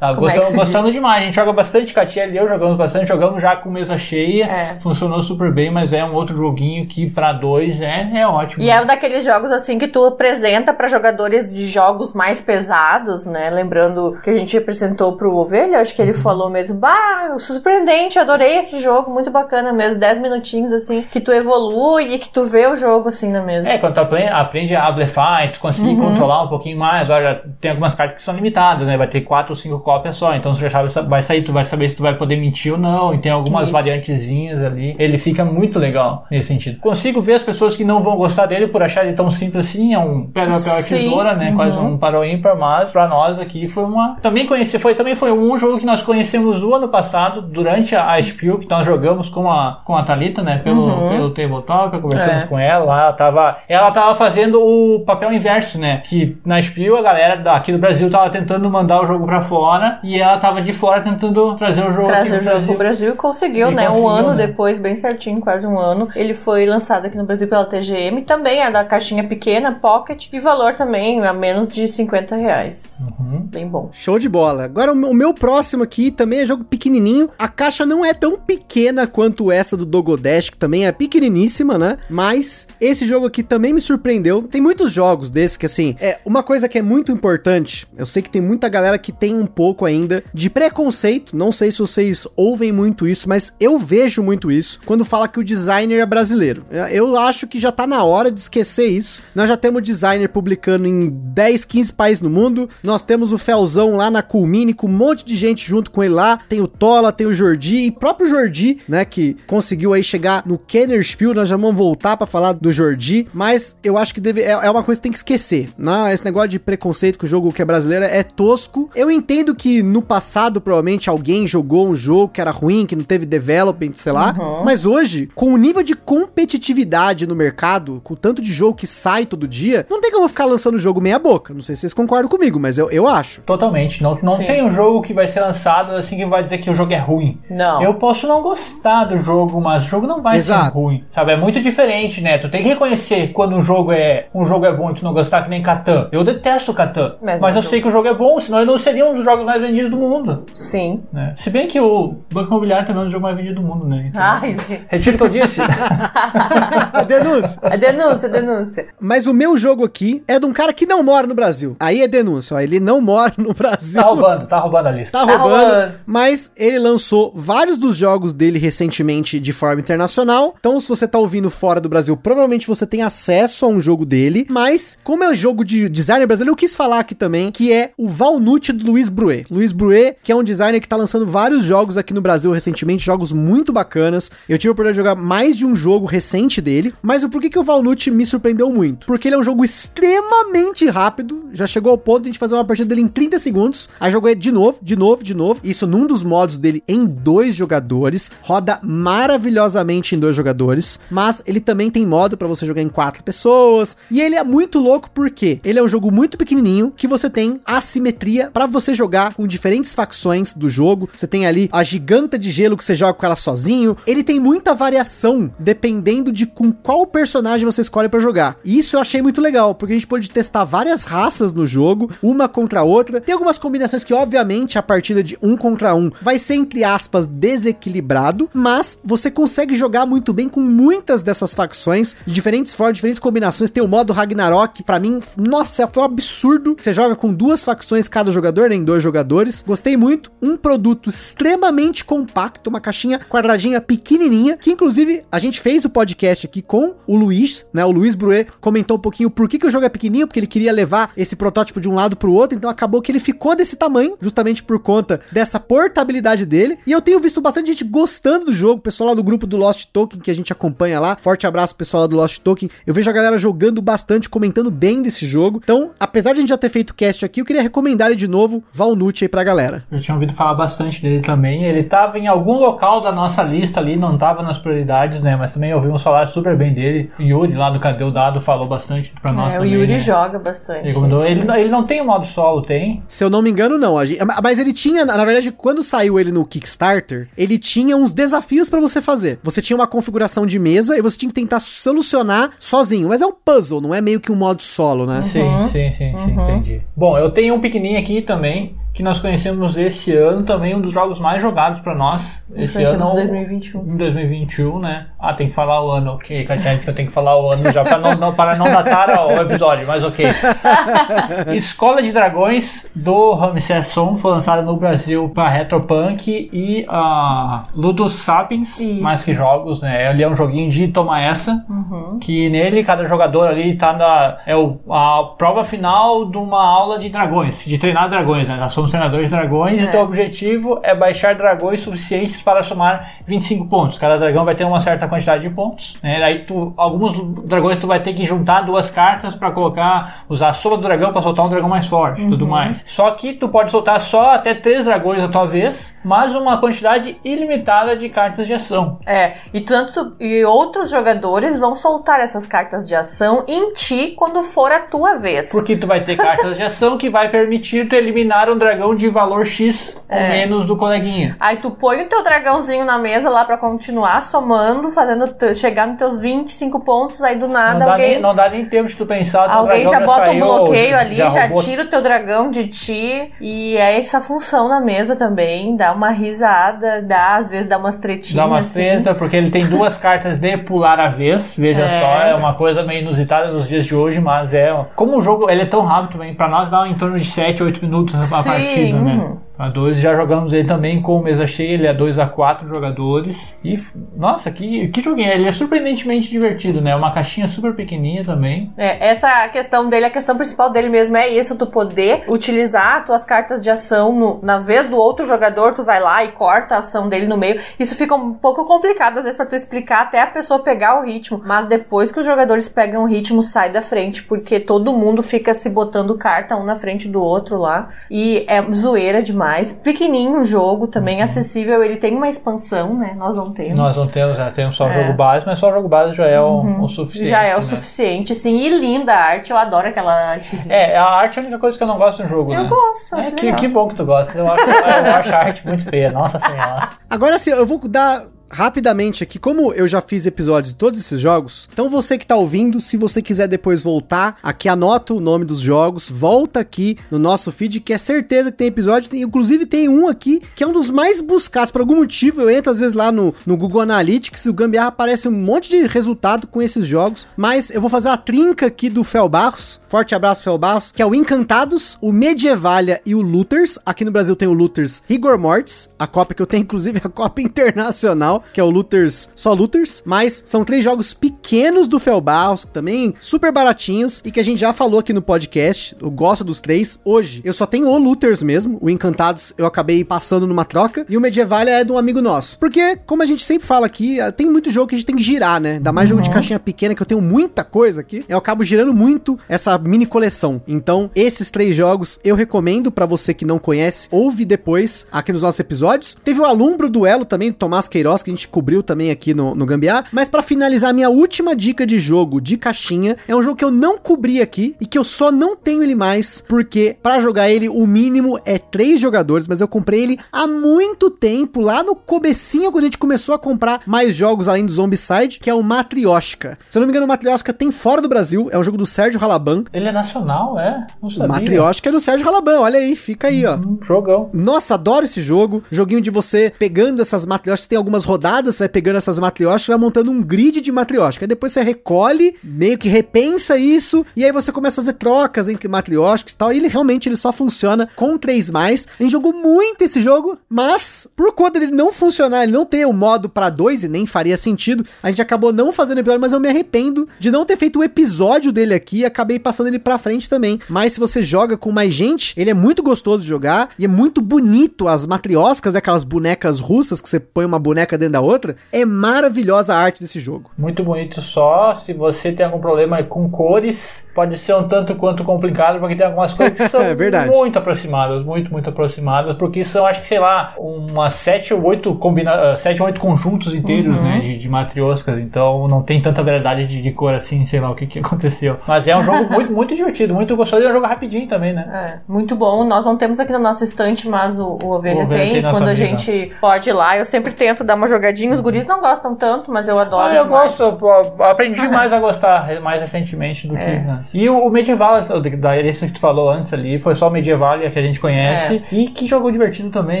É que gostamos, gostamos demais. A gente joga bastante Catiel e eu jogamos bastante, jogamos já com mesa cheia. É. Funcionou super bem, mas é um outro joguinho que pra dois é, é ótimo. E é um daqueles jogos assim que tu apresenta pra jogadores de jogos mais pesados, né? Lembrando que a gente apresentou pro Ovelha, acho que Uhum. ele falou mesmo, bah, surpreendente, adorei esse jogo, muito bacana mesmo, 10 minutinhos assim, que tu evolui e que tu vê o jogo assim na mesa. É, quando tu aprende, aprende a blefar, tu consegue Uhum. controlar um pouquinho mais. Olha, tem algumas cartas que são limitadas, né? Vai ter quatro ou cinco cópias só. Então você já sabe, vai sair, tu vai saber se tu vai poder mentir ou não. E tem algumas Isso. variantezinhas ali. Ele fica muito legal nesse sentido. Consigo ver as pessoas que não vão gostar dele por achar ele tão simples assim. É um pedra, papel, tesoura, né? Quase um para ímpar, mas pra nós aqui foi uma. Também conheci, foi, também foi um jogo que nós conhecemos o ano passado, durante a, a Spiel, que nós jogamos com a, com a Thalita, né? Pelo, pelo Tabletop, conversamos É. com ela ela tava, ela tava fazendo o papel inverso, né? Que na Spiel a galera daqui do Brasil tava tentando mandar o jogo pra fora e ela tava de fora tentando trazer o jogo aqui Trazer pro o jogo pro Brasil e conseguiu, E né? conseguiu, um ano né? depois, bem certinho, quase um ano. Ele foi lançado aqui no Brasil pela TGM, também é da caixinha pequena, pocket, e valor também a menos de 50 reais. Uhum. Bem bom. Show de bola. Agora o meu- o meu próximo aqui também é jogo pequenininho. A caixa não é tão pequena quanto essa do Dogodash, que também é pequeniníssima, né? Mas esse jogo aqui também me surpreendeu. Tem muitos jogos desse que assim, é uma coisa que é muito importante. Eu sei que tem muita galera que tem um pouco ainda de preconceito. Não sei se vocês ouvem muito isso, mas eu vejo muito isso quando fala que o designer é brasileiro. Eu acho que já tá na hora de esquecer isso. Nós já temos designer publicando em 10, 15 países no mundo. Nós temos o Felzão lá na Culmine com um monte de gente junto com ele lá. Tem o Tola, tem o Jordi e próprio Jordi, né, que conseguiu aí chegar no Kenner Spiel. Nós já vamos voltar pra falar do Jordi, mas eu acho que deve, é, é uma coisa que tem que esquecer. Né? Esse negócio de preconceito com o jogo que é brasileiro é tosco. Eu entendo que no passado provavelmente alguém jogou um jogo que era ruim, que não teve development, sei lá, mas hoje, com o nível de competitividade no mercado, com o tanto de jogo que sai todo dia, não tem como ficar lançando jogo meia boca. Não sei se vocês concordam comigo, mas eu, eu acho. Totalmente. Não, não Sim. tem um jogo que vai ser lançado assim que vai dizer que o jogo é ruim. Não. Eu posso não gostar do jogo, mas o jogo não vai Exato. ser ruim. Sabe? É muito diferente, né? Tu tem que reconhecer quando um jogo é um jogo é bom e tu não gostar, que nem Catan. Eu detesto Catan. Mas Mas, eu sei que o jogo é bom, senão ele não seria um dos jogos mais vendidos do mundo. Sim. Né? Se bem que o Banco Imobiliário também é um dos jogos mais vendidos do mundo, né? Então, Ai, Retiro o que eu disse. A denúncia. a denúncia, denúncia. Mas o meu jogo aqui é de um cara que não mora no Brasil. Aí é denúncia, ó. Ele não mora no Brasil. tá roubando, tá roubando a lista. Tá Tá roubando, roubando. mas ele lançou vários dos jogos dele recentemente de forma internacional. Então, se você tá ouvindo fora do Brasil, provavelmente você tem acesso a um jogo dele. Mas, como é um jogo de designer brasileiro, eu quis falar aqui também que é o Valnut do Luiz Bruet. Luiz Bruet, que é um designer que tá lançando vários jogos aqui no Brasil recentemente, jogos muito bacanas. Eu tive a oportunidade de jogar mais de um jogo recente dele. Mas o porquê que o Valnut me surpreendeu muito? Porque ele é um jogo extremamente rápido. Já chegou ao ponto de a gente fazer uma partida dele em 30 segundos. Aí ele de novo, de novo, de novo. Isso num dos modos dele em dois jogadores. Roda maravilhosamente em dois jogadores. Mas ele também tem modo pra você jogar em quatro pessoas. E ele é muito louco porque ele é um jogo muito pequenininho que você tem assimetria pra você jogar com diferentes facções do jogo. Você tem ali a giganta de gelo que você joga com ela sozinho. Ele tem muita variação dependendo de com qual personagem você escolhe pra jogar. E isso eu achei muito legal, porque a gente pôde testar várias raças no jogo, uma contra a outra. Tem algumas combinações que, obviamente, a partida de um contra um vai ser, entre aspas, desequilibrado, mas você consegue jogar muito bem com muitas dessas facções, de diferentes formas, diferentes combinações. Tem o modo Ragnarok, pra mim, nossa, foi absurdo. Você joga com duas facções cada jogador, nem dois jogadores. Gostei muito. Um produto extremamente compacto, uma caixinha quadradinha pequenininha, que inclusive a gente fez o podcast aqui com o Luiz, né? O Luiz Bruet comentou um pouquinho por que, que o jogo é pequenininho, porque ele queria levar esse protótipo de um lado pro outro, então acabou que ele ficou desse tamanho, justamente por conta dessa portabilidade dele. E eu tenho visto bastante gente gostando do jogo, pessoal lá do grupo do Lost Token que a gente acompanha lá. Forte abraço pessoal lá do Lost Token. Eu vejo a galera jogando bastante, comentando bem desse jogo. Então, apesar de a gente já ter feito cast aqui, eu queria recomendar ele de novo, Valnut aí pra galera. Eu tinha ouvido falar bastante dele também. Ele tava em algum local da nossa lista ali, não tava nas prioridades, né? Mas também ouvimos falar super bem dele. O Yuri lá do Cadê o Dado falou bastante pra nós É, o também, Yuri né? joga bastante. Ele, ele, ele não tem o modo solo, tem? Se eu não me engano, não. A gente- mas ele tinha, na verdade, quando saiu ele no Kickstarter, ele tinha uns desafios pra você fazer. Você tinha uma configuração de mesa e você tinha que tentar solucionar sozinho. Mas é um puzzle, não é meio que um modo solo, né? Sim, sim, sim, sim, entendi. Bom, eu tenho um pequenininho aqui também, que nós conhecemos esse ano, também um dos jogos mais jogados pra nós. Esse ano. 2021. Em 2021, né? Ah, tem que falar o ano, ok. Katia disse que eu tenho que falar o ano já pra não, não- para não datar o episódio, mas ok. Escola de Dragões do Ramsés Son foi lançada no Brasil pra Retropunk e a Ludus Sapiens, Isso. mais que jogos, né? Ele é um joguinho de toma essa, Uhum. que nele cada jogador ali tá na. É o, a prova final de uma aula de dragões, de treinar dragões, né? Nós somos treinadores de dragões e É. teu objetivo é baixar dragões suficientes para somar 25 pontos. Cada dragão vai ter uma certa quantidade de pontos, né? Aí tu, alguns dragões tu vai ter que juntar duas cartas para colocar, usar a soma do dragão para soltar um dragão mais forte, e Uhum. tudo mais. Só que tu pode soltar só até três dragões na tua vez, mas uma quantidade ilimitada de cartas de ação. É, e tanto e outros jogadores vão soltar essas cartas de ação em ti quando for a tua vez. Porque tu vai ter cartas de ação que vai permitir tu eliminar um dragão de valor X ou É. menos do coleguinha. Aí tu põe o teu dragãozinho na mesa lá pra continuar somando, fazendo chegar nos teus 25 pontos, aí do Não nada dá, alguém nem, não dá nem tempo de tu pensar. Alguém dragão já bota saiu, o bloqueio ali, já, roubou- tira o teu dragão de ti. E é essa função na mesa também. Dá uma risada, dá, às vezes dá umas tretinhas. Dá uma assim. treta, porque ele tem duas cartas de pular a vez. Veja É. só, é uma coisa meio inusitada nos dias de hoje, mas é. Como o jogo ele é tão rápido também, pra nós dá em torno de 7, 8 minutos a Sim. Partida, né? A dois já jogamos ele também com mesa cheia, ele é 2 a 4 jogadores. E, nossa, que, que joguinho! Ele é surpreendentemente divertido, né? Uma caixinha super pequenininha também. É, essa questão dele, a questão principal dele mesmo é isso, tu poder utilizar tuas cartas de ação no- na vez do outro jogador, tu vai lá e corta a ação dele no meio. Isso fica um pouco complicado, às vezes, pra tu explicar até a pessoa pegar o ritmo. Mas depois que os jogadores pegam o ritmo, sai da frente, porque todo mundo fica se botando carta um na frente do outro lá. E é zoeira demais. Pequenininho o jogo, também acessível. Ele tem uma expansão, né? Nós não temos. Nós não temos, já temos só o É. jogo base, mas só o jogo base já é o, o suficiente. Já é o né? suficiente, sim. E linda a arte, eu adoro aquela artezinha. É, a arte é a única coisa que eu não gosto no jogo, Eu né? gosto, É, acho que, legal. que bom que tu gosta. Eu acho, eu acho a arte muito feia. Nossa senhora. Agora sim, eu vou dar rapidamente aqui, como eu já fiz episódios de todos esses jogos, então você que tá ouvindo, se você quiser depois voltar, aqui anota o nome dos jogos, volta aqui no nosso feed, que é certeza que tem episódio, tem, inclusive tem um aqui, que é um dos mais buscados, por algum motivo, eu entro às vezes lá no, no Google Analytics, o Gambiarra aparece um monte de resultado com esses jogos, mas eu vou fazer a trinca aqui do Fel Barros, forte abraço Fel Barros, que é o Encantados, o Medievalia e o Looters, aqui no Brasil tem o Looters Rigor Mortis, a cópia que eu tenho, inclusive a cópia internacional, que é o Looters, só Looters, mas são três jogos pequenos do Fel Barros, também super baratinhos, e que a gente já falou aqui no podcast, eu gosto dos três, hoje. Eu só tenho o Looters mesmo, o Encantados eu acabei passando numa troca, e o Medievalia é de um amigo nosso, porque, como a gente sempre fala aqui, eh, tem muito jogo que a gente tem que girar, né, ainda mais jogo de caixinha pequena, que eu tenho muita coisa aqui, eu acabo girando muito essa mini coleção, então esses três jogos eu recomendo pra você que não conhece, ouve depois aqui nos nossos episódios, teve o Alumbro Duelo também, do Tomás Queiroz, que a gente cobriu também aqui no, no Gambiar, mas pra finalizar, minha última dica de jogo de caixinha, é um jogo que eu não cobri aqui, e que eu só não tenho ele mais, porque pra jogar ele, o mínimo é três jogadores, mas eu comprei ele há muito tempo, lá no comecinho, quando a gente começou a comprar mais jogos além do Zombicide, que é o Matrioshka. Se eu não me engano, o Matrioshka tem fora do Brasil, é um jogo do Sérgio Halaban. Ele é nacional, é? Não O. Matrioshka é do Sérgio Halaban, olha aí, fica aí, ó. Jogão. Nossa, adoro esse jogo. Joguinho de você pegando essas matrioshkas, tem algumas rodadas, você vai pegando essas matrioshkas, vai montando um grid de matrioshka. Aí depois você recolhe, meio que repensa isso, e aí você começa a fazer trocas entre matrioshkas e tal. E ele realmente ele só funciona com 3 mais. A gente jogou muito esse jogo, mas por conta dele não funcionar, ele não ter o modo pra 2 e nem faria sentido, a gente acabou não fazendo episódio, mas eu me arrependo de não ter feito o episódio dele aqui e acabei passando ele pra frente também. Mas se você joga com mais gente, ele é muito gostoso de jogar e é muito bonito as matrioscas, aquelas bonecas russas que você põe uma boneca dentro da outra, é maravilhosa a arte desse jogo. Muito bonito só. Se você tem algum problema com cores, pode ser um tanto quanto complicado, porque tem algumas coisas que são É verdade. muito aproximadas, muito, muito aproximadas, porque são, acho que, sei lá, umas sete ou oito combina... sete ou oito conjuntos inteiros, né, de, de matrioscas, então não tem tanta variedade de, de cor assim, sei lá o que, que aconteceu. Mas é um jogo muito, muito divertido, muito gostoso e é um jogo rapidinho também, né? É, muito bom. Nós não temos aqui na nossa estante, mas o, o Ovelha, O Ovelha tem. tem Quando a amiga. gente pode ir lá, eu sempre tento dar uma jogadinha. Os guris não gostam tanto, mas eu adoro Ah, eu demais. gosto, eu aprendi mais a gostar mais recentemente do que É. antes. E o, o medieval, da esse que tu falou antes ali, foi só o medieval que a gente conhece. E que jogo divertido também,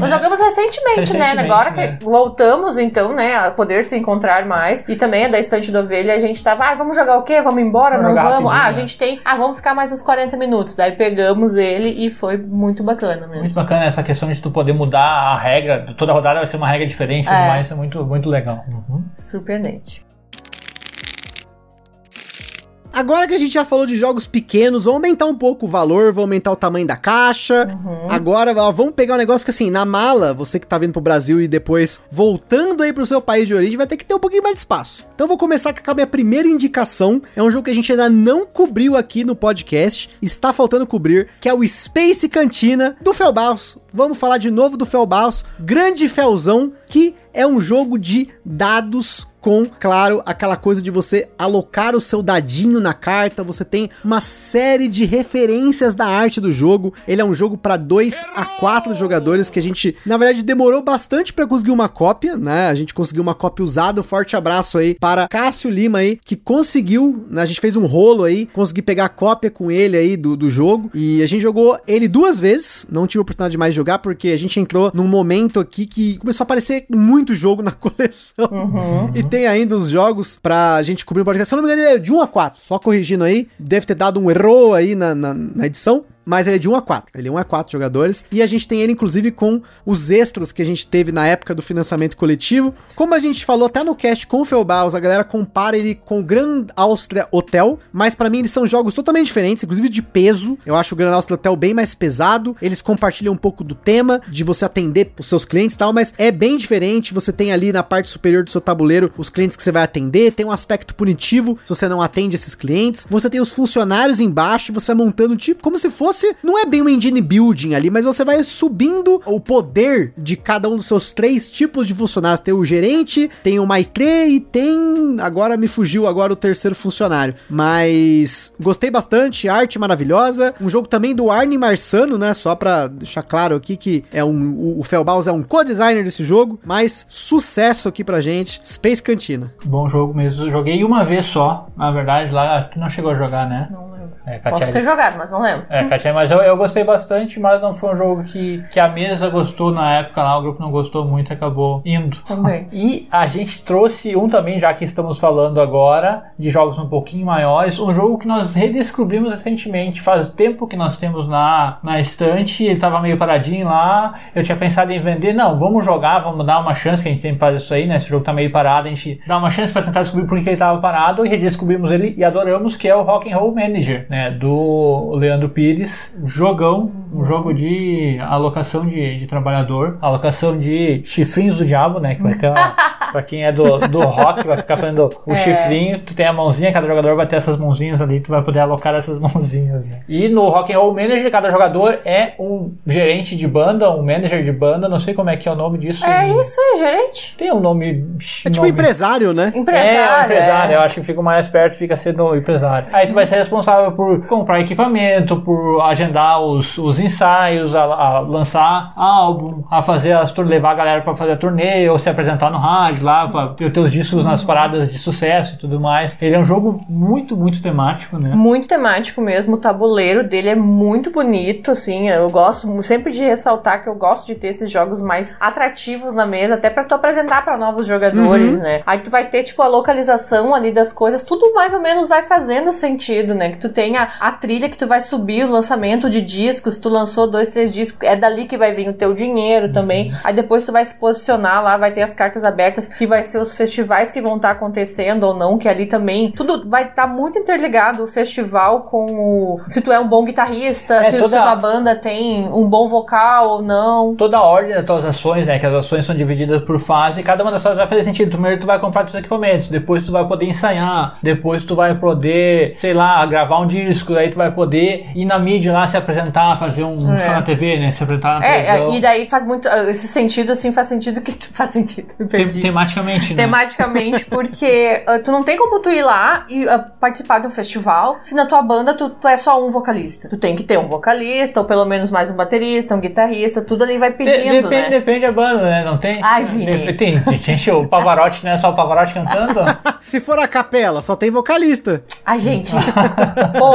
Nós né? jogamos recentemente, Recentemente, né? Agora né? que voltamos, então, né, a poder se encontrar mais. E também a da estante do ovelha, a gente tava, ah, vamos jogar o quê? Vamos embora? Vamos não vamos? Ah, a né? gente tem, ah, vamos ficar mais uns 40 minutos. Daí pegamos ele e foi muito bacana mesmo. Muito bacana essa questão de tu poder mudar a regra, toda rodada vai ser uma regra diferente É. mais, é muito, muito legal. Uhum. Surpreendente. Agora que a gente já falou de jogos pequenos, vamos aumentar um pouco o valor, vamos aumentar o tamanho da caixa. Agora, ó, vamos pegar um negócio que assim, na mala, você que tá vindo pro Brasil e depois voltando aí pro seu país de origem, vai ter que ter um pouquinho mais de espaço. Então vou começar com a minha primeira indicação. É um jogo que a gente ainda não cobriu aqui no podcast, está faltando cobrir, que é o Space Cantina do Felbaus. Vamos falar de novo do Felbaus, grande Felzão, que é um jogo de dados com, claro, aquela coisa de você alocar o seu dadinho na carta. Você tem uma série de referências da arte do jogo. Ele é um jogo para 2 a 4 jogadores que a gente, na verdade, demorou bastante para conseguir uma cópia, né? A gente conseguiu uma cópia usada. Um forte abraço aí para Cássio Lima aí, que conseguiu, né? A gente fez um rolo aí, consegui pegar a cópia com ele aí do, do jogo. E a gente jogou ele duas vezes. Não tive oportunidade de mais jogar porque a gente entrou num momento aqui que começou a aparecer muito jogo na coleção. E tem ainda os jogos pra gente cobrir o podcast. Se eu não me engano, ele é de 1 a 4. Só corrigindo aí. Deve ter dado um erro aí na, na, na edição. Mas ele é de 1 a 4. Ele é 1 a 4 jogadores. E a gente tem ele, inclusive, com os extras que a gente teve na época do financiamento coletivo. Como a gente falou até no cast com o Felbaus, a galera compara ele com o Grand Austria Hotel. Mas pra mim eles são jogos totalmente diferentes, inclusive de peso. Eu acho o Grand Austria Hotel bem mais pesado. Eles compartilham um pouco do tema, de você atender os seus clientes e tal. Mas é bem diferente. Você tem ali na parte superior do seu tabuleiro os clientes que você vai atender. Tem um aspecto punitivo se você não atende esses clientes. Você tem os funcionários embaixo. Você vai montando tipo como se fosse. Não é bem um engine building ali, mas você vai subindo o poder de cada um dos seus três tipos de funcionários. Tem o gerente, tem o maitre e tem. Agora me fugiu agora o terceiro funcionário. Mas gostei bastante, arte maravilhosa. Um jogo também do Arne Marçano, né? Só pra deixar claro aqui que é um, o, o Felbaus é um co-designer desse jogo. Mas sucesso aqui pra gente. Space Cantina. Bom jogo mesmo. Eu joguei uma vez só, na verdade, lá tu não chegou a jogar, né? Não É, Posso Katia- ter jogado, mas não lembro. É, Katia, mas eu, eu gostei bastante, mas não foi um jogo que, que a mesa gostou na época lá, o grupo não gostou muito e acabou indo. Também. E a gente trouxe um também, já que estamos falando agora, de jogos um pouquinho maiores, um jogo que nós redescobrimos recentemente. Faz tempo que nós temos na, na estante, ele tava meio paradinho lá. Eu tinha pensado em vender, não, vamos jogar, vamos dar uma chance, que a gente sempre faz isso aí, né? Esse jogo tá meio parado, a gente dá uma chance para tentar descobrir por que ele tava parado e redescobrimos ele e adoramos, que é o Rock and Roll Manager, né? Do Leandro Pires. Jogão, um jogo de alocação de, de trabalhador, alocação de chifrinhos do diabo, né? Que vai ter uma, pra quem é do, do rock, vai ficar fazendo o É. chifrinho, tu tem a mãozinha, cada jogador vai ter essas mãozinhas ali, tu vai poder alocar essas mãozinhas. né? E no Rock and Roll Manager, cada jogador é um gerente de banda, um manager de banda, não sei como é que é o nome disso. É isso aí, gente. Tem um nome. É tipo nome- empresário, né? Empresário. é, empresário, é. eu acho que fica mais perto, fica sendo o empresário. Aí tu vai ser responsável por comprar equipamento, por agendar os, os ensaios, a, a lançar álbum, a fazer as levar a galera pra fazer a turnê, ou se apresentar no rádio lá, pra ter os teus discos nas paradas de sucesso e tudo mais. Ele é um jogo muito, muito temático, né? Muito temático mesmo, o tabuleiro dele é muito bonito, assim, eu gosto sempre de ressaltar que eu gosto de ter esses jogos mais atrativos na mesa, até pra tu apresentar pra novos jogadores, né? Aí tu vai ter, tipo, a localização ali das coisas, tudo mais ou menos vai fazendo sentido, né? Que tu tenha a trilha que tu vai subir, o lançamento de discos, tu lançou dois, três discos, é dali que vai vir o teu dinheiro também. Aí depois tu vai se posicionar lá, vai ter as cartas abertas. que vai ser os festivais que vão estar tá acontecendo ou não, que ali também tudo vai estar tá muito interligado o festival com o se tu é um bom guitarrista, é, se toda... a tua banda tem um bom vocal ou não. Toda a ordem das tuas ações, né, que as ações são divididas por fase, e cada uma das fases vai fazer sentido. Primeiro tu vai comprar os equipamentos, depois tu vai poder ensaiar, depois tu vai poder, sei lá, gravar um disco, aí tu vai poder ir na mídia lá se apresentar, fazer um é. na TV, né, se apresentar na é, televisão. É, e daí faz muito esse sentido assim, faz sentido que tu faz sentido. Tem, tematicamente, né? Tematicamente, porque uh, tu não tem como tu ir lá e uh, participar de um festival se na tua banda tu, tu, é só um vocalista. Tu tem que ter um vocalista, ou pelo menos mais um baterista, um guitarrista, tudo ali vai pedindo, de, depende, né? Depende da banda, né? Não tem? Ai, Vini. Tem, tem, tem o Pavarotti, não é só o Pavarotti cantando? se for a capela, só tem vocalista. Ai, gente. Pô.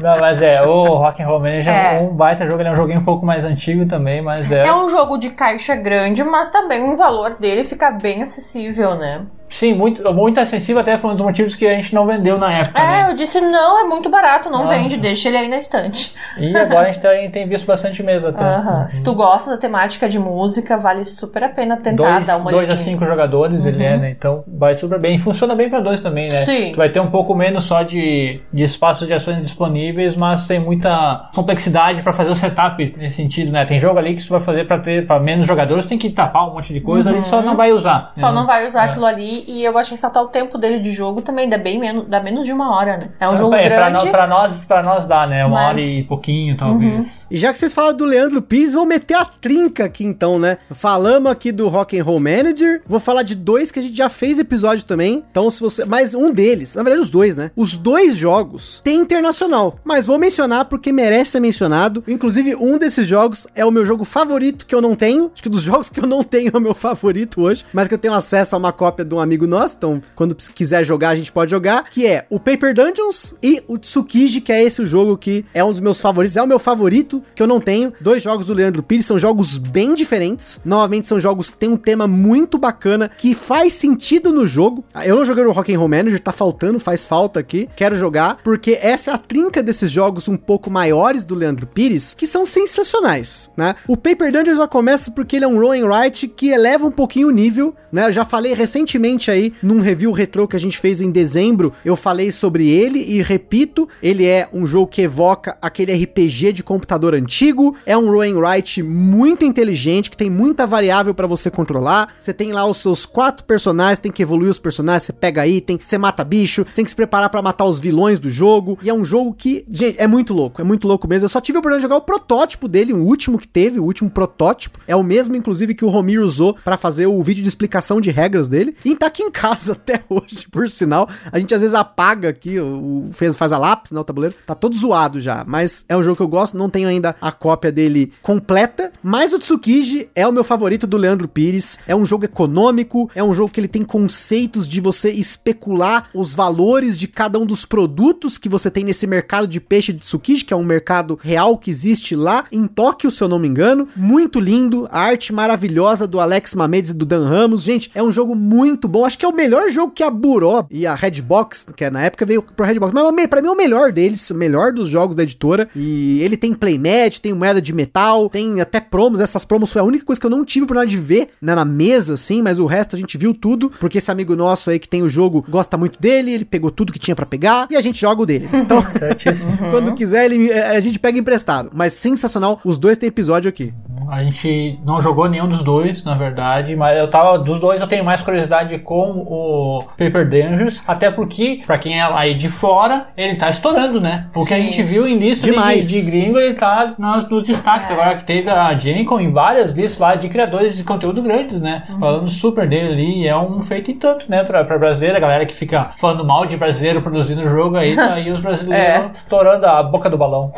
Não, mas é, o Rock and Roll Manager é um baita jogo, ele é um joguinho um pouco mais antigo também, mas é... É um jogo de caixa grande, mas também o valor dele fica bem acessível, né? Sim, muito, muito acessível, até foi um dos motivos que a gente não vendeu na época. É, né? eu disse não, é muito barato, não ah. vende, deixa ele aí na estante. E agora a gente tem, tem visto bastante mesmo até. Uhum. Se tu gosta da temática de música, vale super a pena tentar dois, dar uma Dois a cinco jogadores uhum. ele é, uhum. né? Então vai super bem. E funciona bem para dois também, né? Sim. Tu vai ter um pouco menos só de, de espaços de ações disponíveis, mas tem muita complexidade para fazer o setup nesse sentido, né? Tem jogo ali que tu vai fazer para ter para menos jogadores, tem que tapar um monte de coisa, uhum. a gente só não vai usar. Só né? não vai usar é. aquilo ali e eu gosto de ressaltar o tempo dele de jogo também dá bem menos, dá menos de uma hora, né? É um jogo é, grande. Pra, no, pra, nós, pra nós dá, né? Uma mas... hora e pouquinho, talvez. Uhum. E já que vocês falaram do Leandro Pires, vou meter a trinca aqui então, né? Falamos aqui do Rock and Roll Manager, vou falar de dois que a gente já fez episódio também. Então, se você, mas um deles, na verdade os dois, né? Os dois jogos tem internacional, mas vou mencionar porque merece ser mencionado. Inclusive, um desses jogos é o meu jogo favorito que eu não tenho. Acho que dos jogos que eu não tenho é o meu favorito hoje, mas que eu tenho acesso a uma cópia de um amigo nosso, então quando quiser jogar, a gente pode jogar, que é o Paper Dungeons e o Tsukiji, que é esse o jogo que é um dos meus favoritos, é o meu favorito, que eu não tenho. Dois jogos do Leandro Pires são jogos bem diferentes. Novamente, são jogos que tem um tema muito bacana, que faz sentido no jogo. Eu não joguei no Rock Roll Manager, tá faltando, faz falta aqui. Quero jogar, porque essa é a trinca desses jogos um pouco maiores do Leandro Pires, que são sensacionais, né? O Paper Dungeons já começa porque ele é um roll and write que eleva um pouquinho o nível, né? Eu já falei recentemente aí num review retrô que a gente fez em dezembro, eu falei sobre ele e repito, ele é um jogo que evoca aquele RPG de computador antigo, é um roll and write muito inteligente, que tem muita variável para você controlar. Você tem lá os seus quatro personagens, tem que evoluir os personagens, você pega item, você mata bicho, tem que se preparar para matar os vilões do jogo. E é um jogo que, gente, é muito louco, é muito louco mesmo. Eu só tive a oportunidade de jogar o protótipo dele, o último que teve, o último protótipo. É o mesmo, inclusive, que o Romir usou para fazer o vídeo de explicação de regras dele. E tá aqui em casa até hoje, por sinal. A gente às vezes apaga aqui, o, fez, faz a lápis, né? O tabuleiro. Tá todo zoado já. Mas é um jogo que eu gosto, não tenho ainda a cópia dele completa. Mas o Tsukiji é o meu favorito do Leandro Pires. É um jogo econômico, é um jogo que ele tem conceitos de você especular os valores de cada um dos produtos que você tem nesse mercado de peixe de Tsukiji, que é um mercado real que existe lá em Tóquio, se eu não me engano. Muito lindo, a arte maravilhosa do Alex Mamedes e do Dan Ramos. Gente, é um jogo muito bom. Acho que é o melhor jogo que a Buró e a Redbox, que é, na época veio pro Redbox, mas pra mim é o melhor deles, o melhor dos jogos da editora. E ele tem playmat, tem moeda de metal, tem até promos. Essas promos foi a única coisa que eu não tive oportunidade de ver né, na mesa, assim, mas o resto a gente viu tudo, porque esse amigo nosso aí que tem o jogo gosta muito dele, ele pegou tudo que tinha para pegar e a gente joga o dele. Então, quando quiser, ele, a gente pega emprestado. Mas sensacional, os dois tem episódio aqui. A gente não jogou nenhum dos dois, na verdade, mas eu tava. Dos dois eu tenho mais curiosidade com o Paper Dungeons, até porque, pra quem é aí de fora, ele tá estourando, né? O que a gente viu em lista de, de, gringo, ele tá nos destaques. É. Agora que teve a Jenkon em várias listas lá de criadores de conteúdo grandes, né? Uhum. Falando super dele ali, é um feito em tanto, né? Pra, pra brasileira, a galera que fica falando mal de brasileiro produzindo jogo aí, tá aí os brasileiros é. estourando a boca do balão.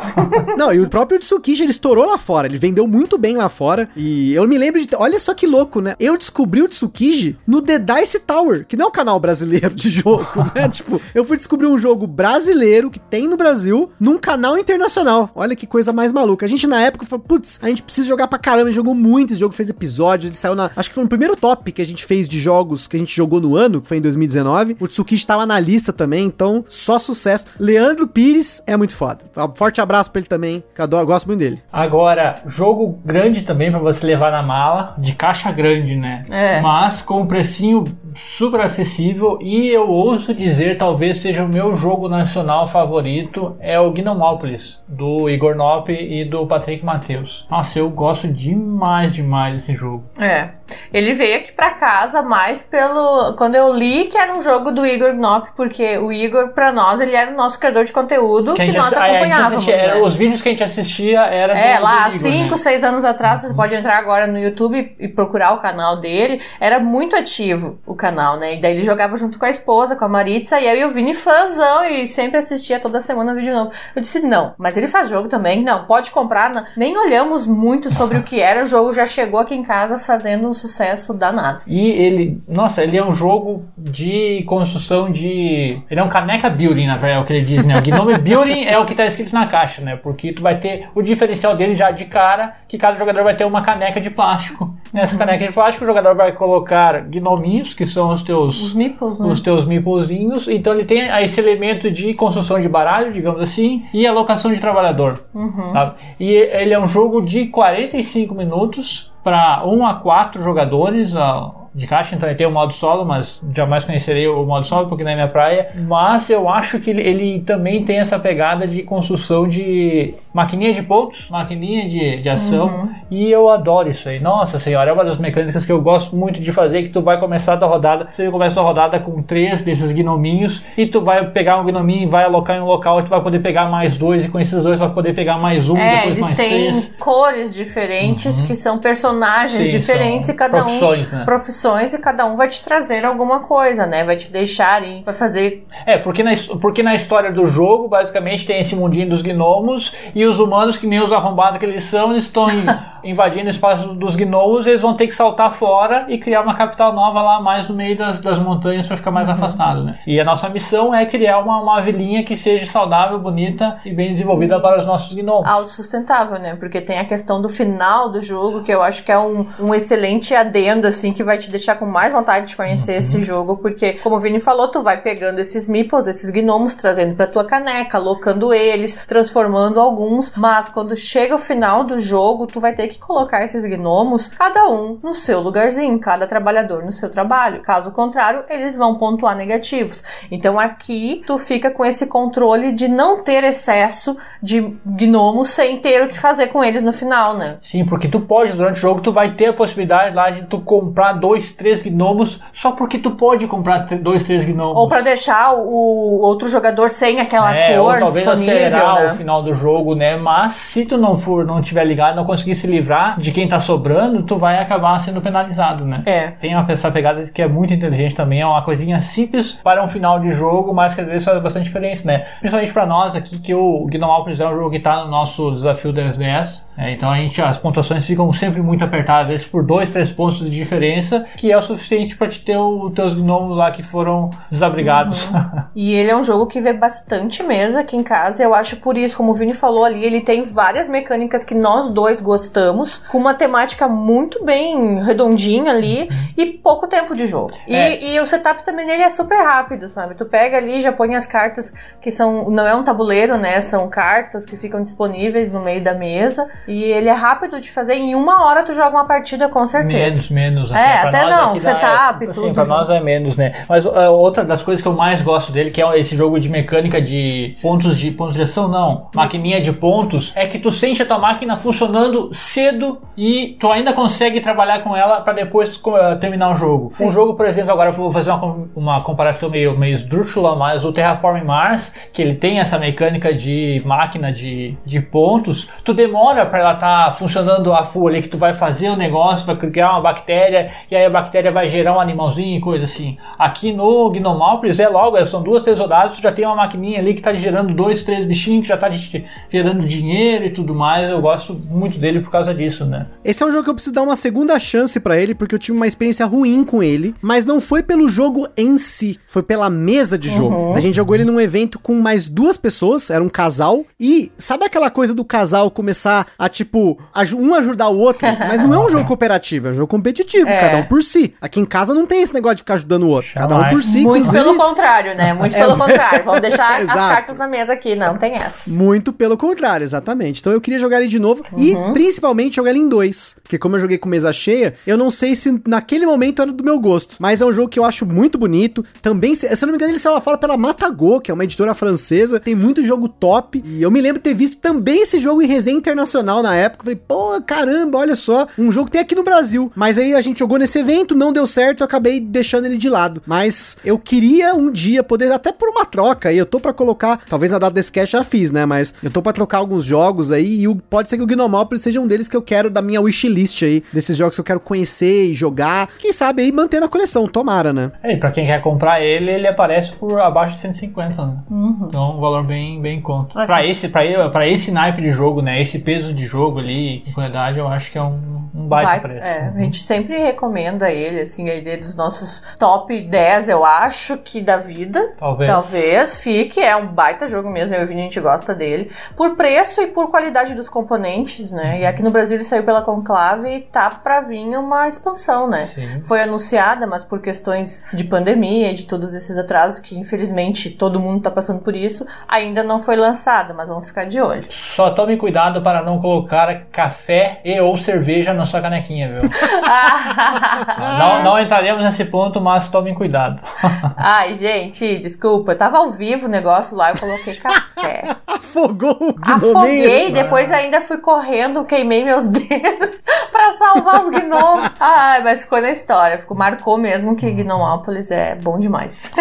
não, e o próprio Tsukiji, ele estourou lá fora, ele vendeu muito bem lá fora. E eu me lembro de. Olha só que louco, né? Eu descobri o Tsukiji no The Dice Tower, que não é um canal brasileiro de jogo, né? tipo, eu fui descobrir um jogo brasileiro que tem no Brasil num canal internacional. Olha que coisa mais maluca. A gente na época falou, putz, a gente precisa jogar pra caramba. A gente jogou muito esse jogo, fez episódio, ele saiu na. Acho que foi no primeiro top que a gente fez de jogos que a gente jogou no ano, que foi em 2019. O Tsukiji estava na lista também, então só sucesso. Leandro Pires é muito foda. Forte abraço pra ele também, que eu, adoro, gosto muito dele. Agora, jogo grande grande também para você levar na mala, de caixa grande, né? É. Mas com um precinho super acessível e eu ouso dizer, talvez seja o meu jogo nacional favorito, é o Gnomopolis, do Igor Nop e do Patrick Matheus. Nossa, eu gosto demais, demais desse jogo. É. Ele veio aqui pra casa mais pelo. Quando eu li que era um jogo do Igor Knop, porque o Igor, pra nós, ele era o nosso criador de conteúdo que, nós acompanhávamos. assistia- né? Os vídeos que a gente assistia era É, do, lá, do Igor, 5, né? 6 anos atrás, você pode entrar agora no YouTube e procurar o canal dele. Era muito ativo o canal, né? E daí ele jogava junto com a esposa, com a Maritza, e eu e o Vini fãzão, e sempre assistia toda semana vídeo novo. Eu disse, não, mas ele faz jogo também? Não, pode comprar. não. Nem olhamos muito sobre o que era, o jogo já chegou aqui em casa fazendo um sucesso danado. E ele, nossa, ele é um jogo de construção de. Ele é um caneca building, na verdade, é o que ele diz, né? O Gnome Building é o que tá escrito na caixa, né? Porque tu vai ter o diferencial dele já de cara, que cada jogador vai ter uma caneca de plástico. Nessa caneca de plástico, o jogador vai colocar gnominhos, que são os teus. Os meeples, né? os teus meeplezinhos. Então ele tem esse elemento de construção de baralho, digamos assim, e alocação de trabalhador. Uhum. tá? E ele é um jogo de 45 minutos para 1 a 4 jogadores. De caixa, então ele tem o modo solo, mas jamais conhecerei o modo solo porque não é minha praia. Mas eu acho que ele, ele também tem essa pegada de construção de maquininha de pontos, maquininha de, de ação, Uhum. e eu adoro isso aí. Nossa senhora, é uma das mecânicas que eu gosto muito de fazer, que tu vai começar a tua rodada, você começa a rodada com três desses gnominhos, e tu vai pegar um gnominho e vai alocar em um local, e tu vai poder pegar mais dois, e com esses dois vai poder pegar mais um, É, depois eles mais têm três. cores diferentes, que são personagens Sim, diferentes são e cada profissões, um. né? Profissões e cada um vai te trazer alguma coisa, né? Vai te deixar ir, vai fazer. É, porque na, porque na história do jogo, basicamente, tem esse mundinho dos gnomos e os humanos, que nem os arrombados que eles são, eles estão invadindo o espaço dos gnomos, eles vão ter que saltar fora e criar uma capital nova lá mais no meio das, das montanhas para ficar mais afastado, né? E a nossa missão é criar uma, uma vilinha que seja saudável, bonita e bem desenvolvida para os nossos gnomos. autossustentável, né? Porque tem a questão do final do jogo, que eu acho que é um, um excelente adendo, assim, que vai te deixar com mais vontade de conhecer Uhum. esse jogo, porque, como o Vini falou, tu vai pegando esses meeples, esses gnomos, trazendo pra tua caneca, alocando eles, transformando alguns, mas quando chega o final do jogo, tu vai ter que colocar esses gnomos, cada um no seu lugarzinho, cada trabalhador no seu trabalho. Caso contrário, eles vão pontuar negativos. Então aqui tu fica com esse controle de não ter excesso de gnomos sem ter o que fazer com eles no final, né? Sim, porque tu pode, durante o jogo, tu vai ter a possibilidade lá de tu comprar dois, três gnomos, só porque tu pode comprar dois, três gnomos. Ou pra deixar o, o outro jogador sem aquela É, cor ou talvez disponível, acelerar né? o final do jogo, né? Mas se tu não for, não tiver ligado, não conseguir se livrar de quem tá sobrando, tu vai acabar sendo penalizado, né? É. Tem uma essa pegada que é muito inteligente também, é uma coisinha simples para um final de jogo, mas que às vezes faz bastante diferença, né? Principalmente para nós aqui, que o Gnomopolis é um jogo que tá no nosso desafio da SDS, é, então a gente, as pontuações ficam sempre muito apertadas, às vezes por dois, três pontos de diferença, que é o suficiente para te ter os teus gnomos lá que foram desabrigados. E ele é um jogo que vê bastante mesa aqui em casa. Eu acho por isso, como o Vini falou ali, ele tem várias mecânicas que nós dois gostamos, com uma temática muito bem redondinha ali e pouco tempo de jogo. E, É. e o setup também dele é super rápido, sabe? Tu pega ali, já põe as cartas que são. Não é um tabuleiro, né? São cartas que ficam disponíveis no meio da mesa. E ele é rápido de fazer. Em uma hora tu joga uma partida com certeza. Menos, menos. É, até nós não, setup, é, tudo Sim, pra nós é menos, né? Mas uh, outra das coisas que eu mais gosto dele, que é esse jogo de mecânica de pontos de pontos de ação, não, maquininha de pontos, é que tu sente a tua máquina funcionando cedo e tu ainda consegue trabalhar com ela pra depois uh, terminar o jogo. Um jogo, por exemplo, agora eu vou fazer uma, uma comparação meio, meio esdrúxula, mas o Terraform Mars, que ele tem essa mecânica de máquina de, de pontos, tu demora pra ela estar funcionando a full ali, que tu vai fazer o negócio, vai criar uma bactéria, e aí a bactéria vai gerar um animalzinho e coisa assim. Aqui no Gnomopolis é logo, são duas, três rodadas, tu já tem uma maquininha ali que tá gerando dois, três bichinhos, que já tá de- gerando dinheiro e tudo mais. Eu gosto muito dele por causa disso, né? Esse é um jogo que eu preciso dar uma segunda chance pra ele, porque eu tive uma experiência ruim com ele, mas não foi pelo jogo em si, foi pela mesa de jogo. A gente jogou ele num evento com mais duas pessoas, era um casal, e sabe aquela coisa do casal começar a, tipo, um ajudar o outro. Mas não é um jogo cooperativo, é um jogo competitivo, é. cada um por si. Aqui em casa não tem esse negócio de ficar ajudando o outro. Cada um por si. Muito inclusive... pelo contrário, né? Muito é. pelo contrário. Vamos deixar as cartas na mesa aqui, não tem essa. Muito pelo contrário, exatamente. Então eu queria jogar ele de novo uhum. e principalmente jogar ele em dois. Porque como eu joguei com mesa cheia, eu não sei se naquele momento era do meu gosto. Mas é um jogo que eu acho muito bonito. Também, se, se eu não me engano, ele saiu lá fora pela Matago, que é uma editora francesa. Tem muito jogo top. E eu me lembro de ter visto também esse jogo em resenha internacional na época. Eu falei, pô, caramba, olha só. Um jogo que tem aqui no Brasil. Mas aí a gente jogou nesse evento, não deu certo, eu acabei deixando ele de lado. Mas eu queria um dia poder, até por uma troca, e eu tô para colocar, talvez na data desse cast já fiz, né? Mas eu tô para trocar alguns jogos aí, e pode ser que o Gnomopolis seja um deles que eu quero da minha wishlist aí, desses jogos que eu quero conhecer e jogar. Quem sabe aí manter na coleção, tomara, né? É, e pra quem quer comprar ele, ele aparece por abaixo de 150, né? Uhum. Então, um valor bem, bem em conta. É. Pra esse, pra, pra esse naipe de jogo, né? Esse peso de jogo ali, com qualidade, eu acho que é um, um baita, preço. É, a gente sempre recomenda ele, assim, a ideia dos nossos top 10, eu acho que da vida. Talvez. Talvez fique, é um baita jogo mesmo, eu e a gente gosta dele. Por preço e por qualidade dos componentes, né? E aqui no Brasil ele saiu pela Conclave e tá pra vir uma expansão, né? Sim. Foi anunciada, mas por questões de pandemia e de todos esses atrasos, que infelizmente todo mundo tá passando por isso, ainda não foi lançada, mas vamos ficar de olho. Só tome cuidado para não colocar café e ou cerveja na sua canequinha, viu? não, não entraremos nesse ponto, mas tomem cuidado. Ai, gente, desculpa, eu tava ao vivo o negócio lá, eu coloquei café. Afogou o Afoguei, depois ainda fui correndo, queimei meus dedos pra salvar os gnomos. Ai, mas ficou na história, ficou, marcou mesmo que Gnomópolis é bom demais.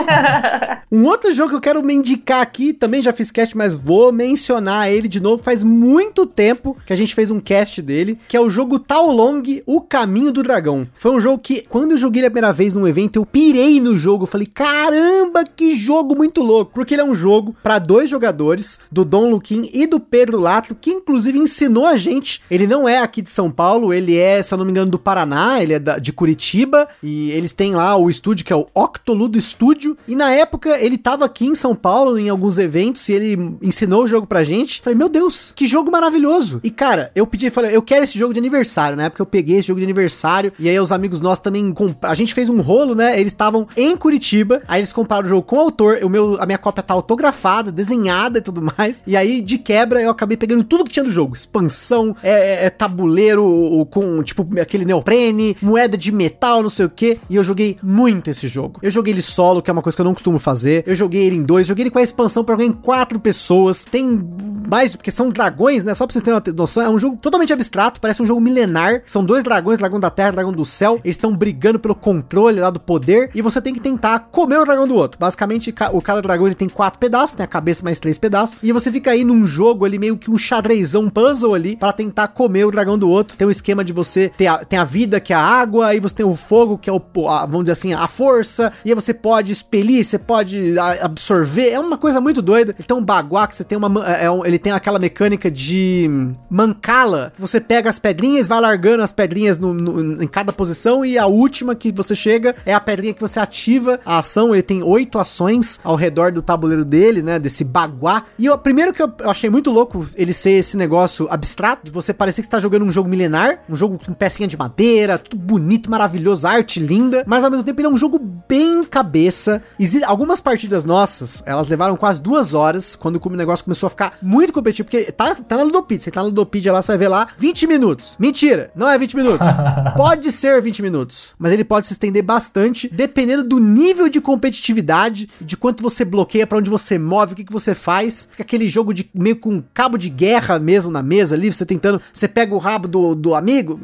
um outro jogo que eu quero me indicar aqui, também já fiz cast, mas vou mencionar ele de novo, faz muito tempo que a gente fez um cast dele, que é o jogo Tao Long, O Caminho do Dragão. Foi um jogo que, quando eu joguei a primeira vez num evento, eu pirei no jogo, falei, caramba, que jogo muito louco, porque ele é um jogo para dois jogadores, do Dom Luquim e do Pedro Latro, que inclusive ensinou a gente. Ele não é aqui de São Paulo, ele é, se eu não me engano, do Paraná, ele é da, de Curitiba, e eles têm lá o estúdio que é o Octoludo Studio. E na época ele tava aqui em São Paulo em alguns eventos e ele ensinou o jogo pra gente. Falei, meu Deus, que jogo maravilhoso! E cara, eu pedi, falei, eu quero esse jogo de aniversário. Na época eu peguei esse jogo de aniversário e aí os amigos nossos também compraram. A gente fez um rolo, né? Eles estavam em Curitiba, aí eles compraram o jogo com o autor. O meu, a minha cópia tá autografada, desenhada e tudo mais. E aí, de quebra, eu acabei pegando tudo que tinha do jogo: expansão, é, é, é tabuleiro com tipo aquele neoprene, moeda de metal, não sei o que. E eu joguei muito esse jogo. Eu joguei ele solo, que é uma coisa que eu não costumo fazer. Eu joguei ele em dois, joguei ele com a expansão para jogar em quatro pessoas. Tem mais, porque são dragões, né? Só pra vocês terem uma noção, é um jogo totalmente abstrato, parece um jogo milenar. São dois dragões, dragão da terra, dragão do céu. Eles estão brigando pelo controle lá do poder e você tem que tentar comer o dragão do outro. Basicamente, o cada dragão ele tem quatro pedaços, né? A cabeça mais três pedaços. E você fica aí num jogo ali, meio que um xadrezão, um puzzle ali, para tentar comer o dragão do outro. Tem um esquema de você ter a, tem a vida, que é a água, aí você tem o fogo, que é o, a, vamos dizer assim, a força, e aí você pode expelir, você pode absorver. É uma coisa muito doida. Então, o baguá, que você tem uma. É, é ele tem aquela mecânica de mancala. Você pega as pedrinhas, vai largando as pedrinhas no, no, em cada posição, e a última que você chega é a pedrinha que você ativa a ação. Ele tem oito ações ao redor do tabuleiro dele, né? Desse baguá. E o primeiro que eu achei muito louco ele ser esse negócio abstrato, você parecer que está jogando um jogo milenar, um jogo com pecinha de madeira, tudo bonito, maravilhoso, arte linda, mas ao mesmo tempo ele é um jogo bem cabeça. Algumas partidas nossas, elas levaram quase duas horas quando o negócio começou a ficar muito competitivo, porque tá, tá na você tá na Ludopedia lá, você vai ver lá, 20 minutos. Mentira, não é 20 minutos. pode ser 20 minutos, mas ele pode se estender bastante, dependendo do nível de competitividade, de quanto você bloqueia, para onde você move, o que, que você faz. Fica aquele jogo de meio com cabo de guerra mesmo na mesa ali, você tentando, você pega o rabo do, do amigo,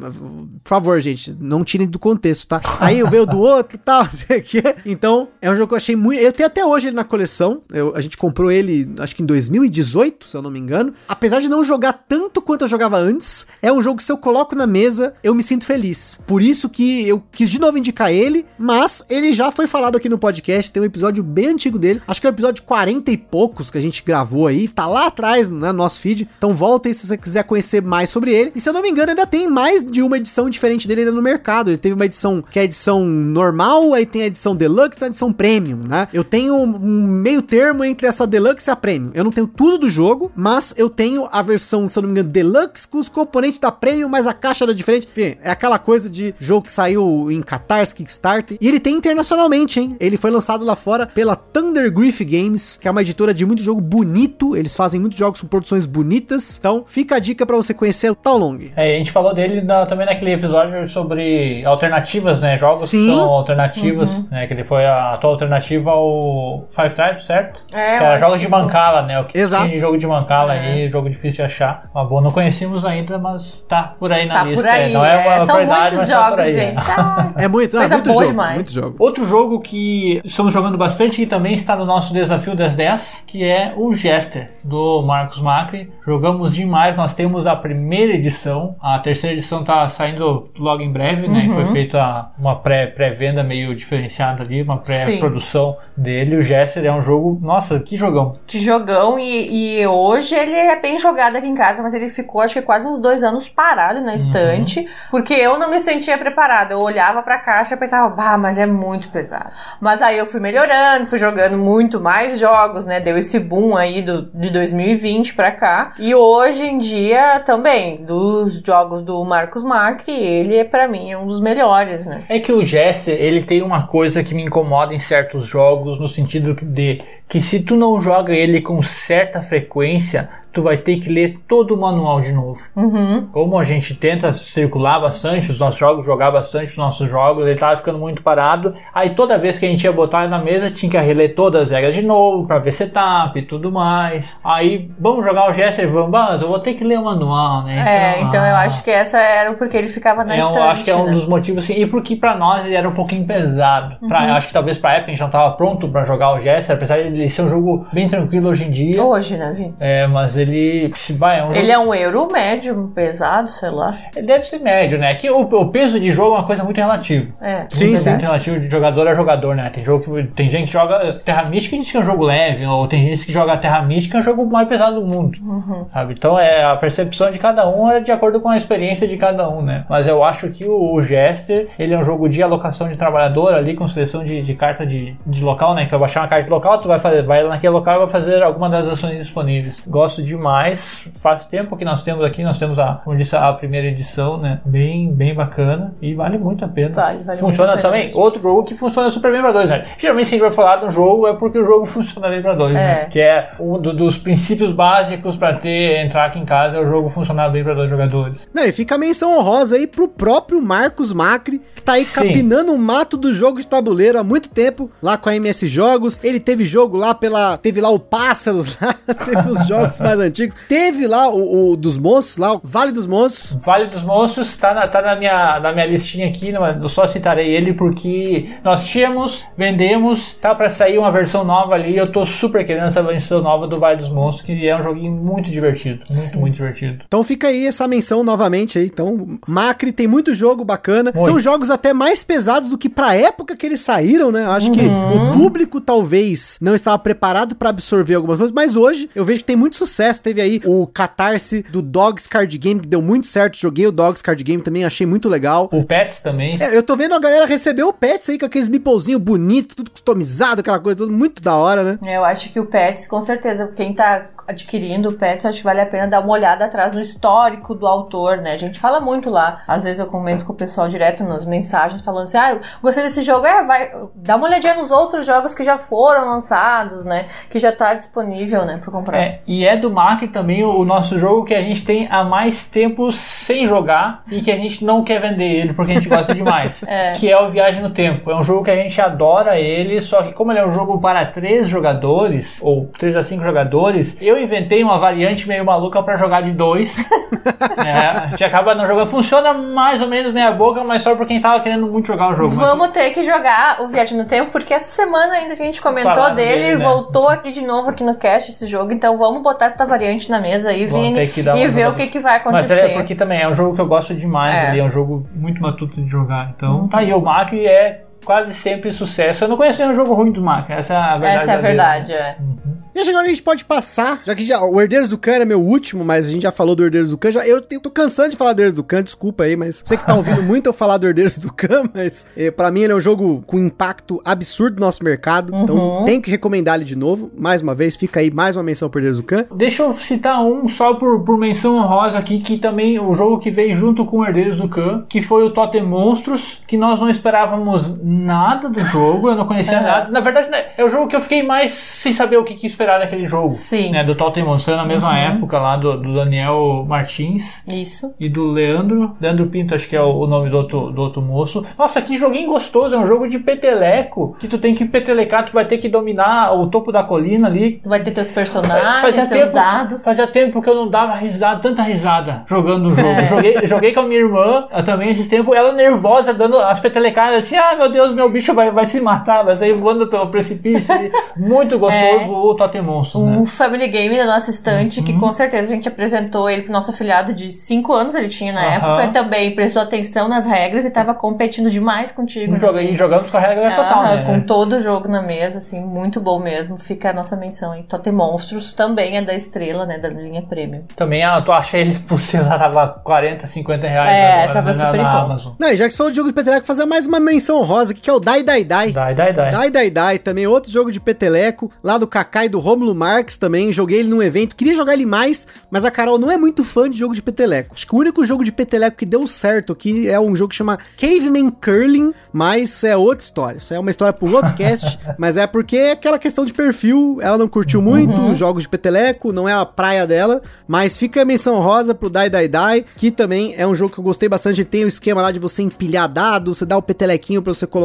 por favor, gente, não tirem do contexto, tá? Aí eu vejo do outro e tal, sei o que. Então, é um jogo que eu achei muito, eu tenho até hoje ele na coleção, eu, a gente comprou ele, acho que em 2018, se eu não me engano. Apesar de não jogar tanto quanto eu jogava antes, é um jogo que se eu coloco na mesa, eu me sinto feliz. Por isso que eu quis de novo indicar ele, mas ele já foi falado aqui no podcast, tem um episódio bem antigo dele, acho que é o episódio 40 e poucos que a gente gravou aí, tá lá atrás, no nosso feed. Então volta aí se você quiser conhecer mais sobre ele. E se eu não me engano, ainda tem mais de uma edição diferente dele ainda no mercado. Ele teve uma edição que é a edição normal, aí tem a edição deluxe e a edição premium, né? Eu tenho um meio termo entre essa deluxe e a premium. Eu não tenho tudo do jogo, mas eu tenho a versão, se eu não me engano, deluxe com os componentes da premium, mas a caixa era diferente. Enfim, é aquela coisa de jogo que saiu em Catarse, Kickstarter. E ele tem internacionalmente, hein? Ele foi lançado lá fora pela Thunder Griff Games, que é uma editora de muito jogo bonito. Eles fazem muitos jogos com produções bonitas. Então, fica a dica para você conhecer o Tal Long. É, a gente falou dele na, também naquele episódio sobre alternativas, né? Jogos Sim. que são alternativas, né? Que ele foi a tua alternativa ao Five Tribes, certo? É, que era jogos de foi. bancala, né? O que Exato. de jogo de bancala É. aí, jogo difícil de achar. Uma boa, não conhecíamos ainda, mas tá por aí na Tá lista. por aí. É, não é uma é. São qualidade, muitos tá jogos, aí, né? gente. Ah, É muito, ah, muito jogo, demais. muito jogo. Outro jogo que estamos jogando bastante e também está no nosso desafio das 10, que é o Jester, do Marcos Macri. Jogamos demais, nós temos a primeira edição, a terceira edição está saindo logo em breve, né? Uhum. Foi feita uma pré- pré-venda meio diferenciada ali, uma pré-produção dele. O Jester é um jogo, nossa, que jogão. que jogão. E, e hoje ele é bem jogado aqui em casa, mas ele ficou acho que quase uns dois anos parado na estante, porque eu não me sentia preparada. Eu olhava pra caixa e pensava, bah, mas é muito pesado. Mas aí eu fui melhorando, fui jogando muito mais jogos, né? Deu esse boom aí do, de 2020 pra cá. E hoje em dia também, dos jogos do Marcos Macri, ele é pra mim é um dos melhores, né? É que o Jester, ele tem uma coisa que me incomoda em certos jogos, no sentido de que se tu não joga ele com certa frequência, tu vai ter que ler todo o manual de novo. Uhum. Como a gente tenta circular bastante os nossos jogos, jogar bastante os nossos jogos, ele tava ficando muito parado. Aí toda vez que a gente ia botar ele na mesa, tinha que reler todas as regras de novo, pra ver setup e tudo mais. Aí, vamos jogar o Jester, vamos, mas eu vou ter que ler o manual, né? É, então eu ah, acho que essa era porque ele ficava na é, estante. eu acho que é um né? dos motivos, assim, e porque pra nós ele era um pouquinho pesado. Pra- Uhum. acho que talvez pra época a gente não tava pronto pra jogar o Jester, apesar de ele ser um jogo bem tranquilo hoje em dia. Hoje, né, Vini? É, mas ele. se vai, é um Ele jogo- é um euro médio, pesado, sei lá. Ele deve ser médio, né? Que o, o peso de jogo é uma coisa muito relativa. É. Sim, muito, sim. muito relativo de jogador a jogador, né? Tem jogo que tem gente que joga Terra Mística e diz que é um jogo leve, ou tem gente que joga Terra Mística é o jogo mais pesado do mundo, Uhum. sabe? Então é a percepção de cada um é de acordo com a experiência de cada um, né? Mas eu acho que o, o Jester, ele é um jogo de alocação de trabalhador ali com seleção de, de carta de, de local, né? Que tu vai baixar uma carta de local, tu vai fazer, vai lá naquele local e vai fazer alguma das ações disponíveis. Gosto demais. Faz tempo que nós temos aqui, nós temos a, como disse, a primeira edição, né? Bem, bem bacana e vale muito a pena. Vale, vale Funciona muito a pena também. mesmo. Outro jogo que funciona super bem pra dois, né? Geralmente se a gente vai falar de um jogo é porque o jogo funciona bem pra dois, né? É. Que é um do- dos princípios básicos pra ter entrar aqui em casa é o jogo funcionar bem pra dois jogadores. Não, e fica a menção honrosa aí pro próprio Marcos Macri, que tá aí Sim. capinando o mato do jogo de tabuleiro há muito tempo, lá com a MS Jogos. Ele teve jogo lá pela. Teve lá o Pássaros, lá, teve os jogos mais antigos. Teve lá o, o dos monstros, lá, o Vale dos Monstros. Vale dos Monstros tá na, tá na, minha, na minha listinha aqui, não- eu só citarei ele porque nós tínhamos, vendemos, tá pra sair uma versão nova ali. Eu tô super querendo essa versão nova do Vale dos Monstros, que é um joguinho muito divertido. Muito, muito divertido. Então fica aí essa menção novamente aí. Então, Macri tem muito jogo bacana. Muito. São jogos até mais pesados do que pra época que eles saíram, né? Acho que o público talvez não estava preparado pra absorver algumas coisas, mas hoje eu vejo que tem muito sucesso. Teve aí o Catarse do Dogs Card Game, que deu muito certo. Joguei o Dogs Card Game também, achei muito legal. O Pets também. É, eu tô vendo a galera receber o Pets aí com aqueles meeplezinho bonito, tudo customizado, aquela coisa, tudo muito da hora, né? Eu acho que o Pets, com certeza, quem tá adquirindo o Pets, acho que vale a pena dar uma olhada atrás no histórico do autor, né? A gente fala muito lá. Às vezes eu comento com o pessoal direto nas mensagens, falando assim: ah, eu gostei desse jogo. É, vai, dá uma olhadinha nos outros jogos que já foram lançados, né? Que já tá disponível, né, pra comprar. É, e é do Mac também o, o nosso jogo que a gente tem há mais tempo sem jogar e que a gente não quer vender ele porque a gente gosta demais. É. Que é o Viagem no Tempo. É um jogo que a gente adora ele, só que como ele é um jogo para três jogadores, ou três a cinco jogadores, eu inventei uma variante meio maluca para jogar de dois. é, a gente acaba não jogando. Funciona mais ou menos meia boca, mas só pra quem tava querendo muito jogar o jogo. Mas- Vamos ter que jogar o Viagem no Tempo, porque essa semana ainda a gente comentou Falaram dele, dele, né? voltou aqui de novo aqui no cast esse jogo, então vamos botar essa variante na mesa aí, Vamos Vini, e ver jogada. o que, que vai Mas acontecer. é porque também é um jogo que eu gosto demais É. ali, é um jogo muito matuto de jogar. Então, tá aí, o Mac é quase sempre sucesso. Eu não conheço nenhum jogo ruim do Mac, essa é a verdade. Essa é a verdade, é. Uhum. E acho que agora a gente pode passar, já que já, o Herdeiros do Khan é meu último, mas a gente já falou do Herdeiros do Khan. Já, eu, tô cansando de falar do Herdeiros do Khan, desculpa aí, mas você que tá ouvindo muito eu falar do Herdeiros do Khan, mas é, para mim ele é um jogo com impacto absurdo no nosso mercado. Então uhum. Então tenho que recomendar ele de novo. Mais uma vez, fica aí mais uma menção pro Herdeiros do Khan. Deixa eu citar um só por, por menção honrosa aqui, que também o jogo que veio junto com o Herdeiros do Khan, que foi o Totem Monstros, que nós não esperávamos nada do jogo, eu não conhecia nada. Na verdade, né, é o jogo que eu fiquei mais sem saber o que, que esperar daquele jogo. Sim. Né, do Totem Monstros, na mesma uhum. época lá do, do, Daniel Martins. Isso. E do Leandro. Leandro Pinto, acho que é o, o nome do outro, do outro moço. Nossa, que joguinho gostoso, é um jogo de peteleco, que tu tem que petelecar, tu vai ter que dominar o topo da colina ali. Tu vai ter teus personagens, fazia teus tempo, dados. Fazia tempo que eu não dava risada, tanta risada jogando o jogo. É. Joguei, joguei com a minha irmã também esses tempos, ela nervosa, dando as petelecadas assim, ah, meu Deus, meu bicho vai, vai se matar, vai sair voando pelo precipício. Muito gostoso é. o Totem Monstro. Um né? family game da nossa estante, uhum. que com certeza a gente apresentou ele pro nosso afilhado de 5 anos, ele tinha na uhum. época, e também prestou atenção nas regras e tava competindo demais contigo. Joguei, jogamos com a regra uhum, total, né? Com todo o jogo na mesa, assim, muito bom mesmo. Fica a nossa menção aí. Totem Monstros também é da estrela, né, da linha Premium. Também, ah, tu acha ele por sei lá, tava 40, 50 reais é, agora, tava né, super na, na Amazon. Não, já que você falou de jogo de peteleco, fazer mais uma menção rosa aqui, que é o Dai Dai Dai. Dai Dai Dai. Dai Dai Dai, também outro jogo de peteleco, lá do Kaká e do Romulo Marques também, joguei ele num evento, queria jogar ele mais, mas a Carol não é muito fã de jogo de peteleco. Acho que o único jogo de peteleco que deu certo aqui é um jogo que chama Caveman Curling, mas é outra história. Isso é uma história um outro cast, mas é porque é aquela questão de perfil, ela não curtiu muito uhum. jogos de peteleco, não é a praia dela, mas fica a menção rosa pro Dai Dai Dai, que também é um jogo que eu gostei bastante. Ele tem o esquema lá de você empilhar dados, você dá o petelequinho para você colocar,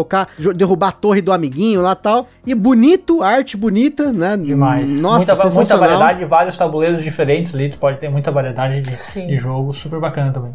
derrubar a torre do amiguinho lá tal. E bonito, arte bonita, né? Demais. Nossa, muita, muita variedade, vários tabuleiros diferentes ali, tu pode ter muita variedade de, de jogo, super bacana também.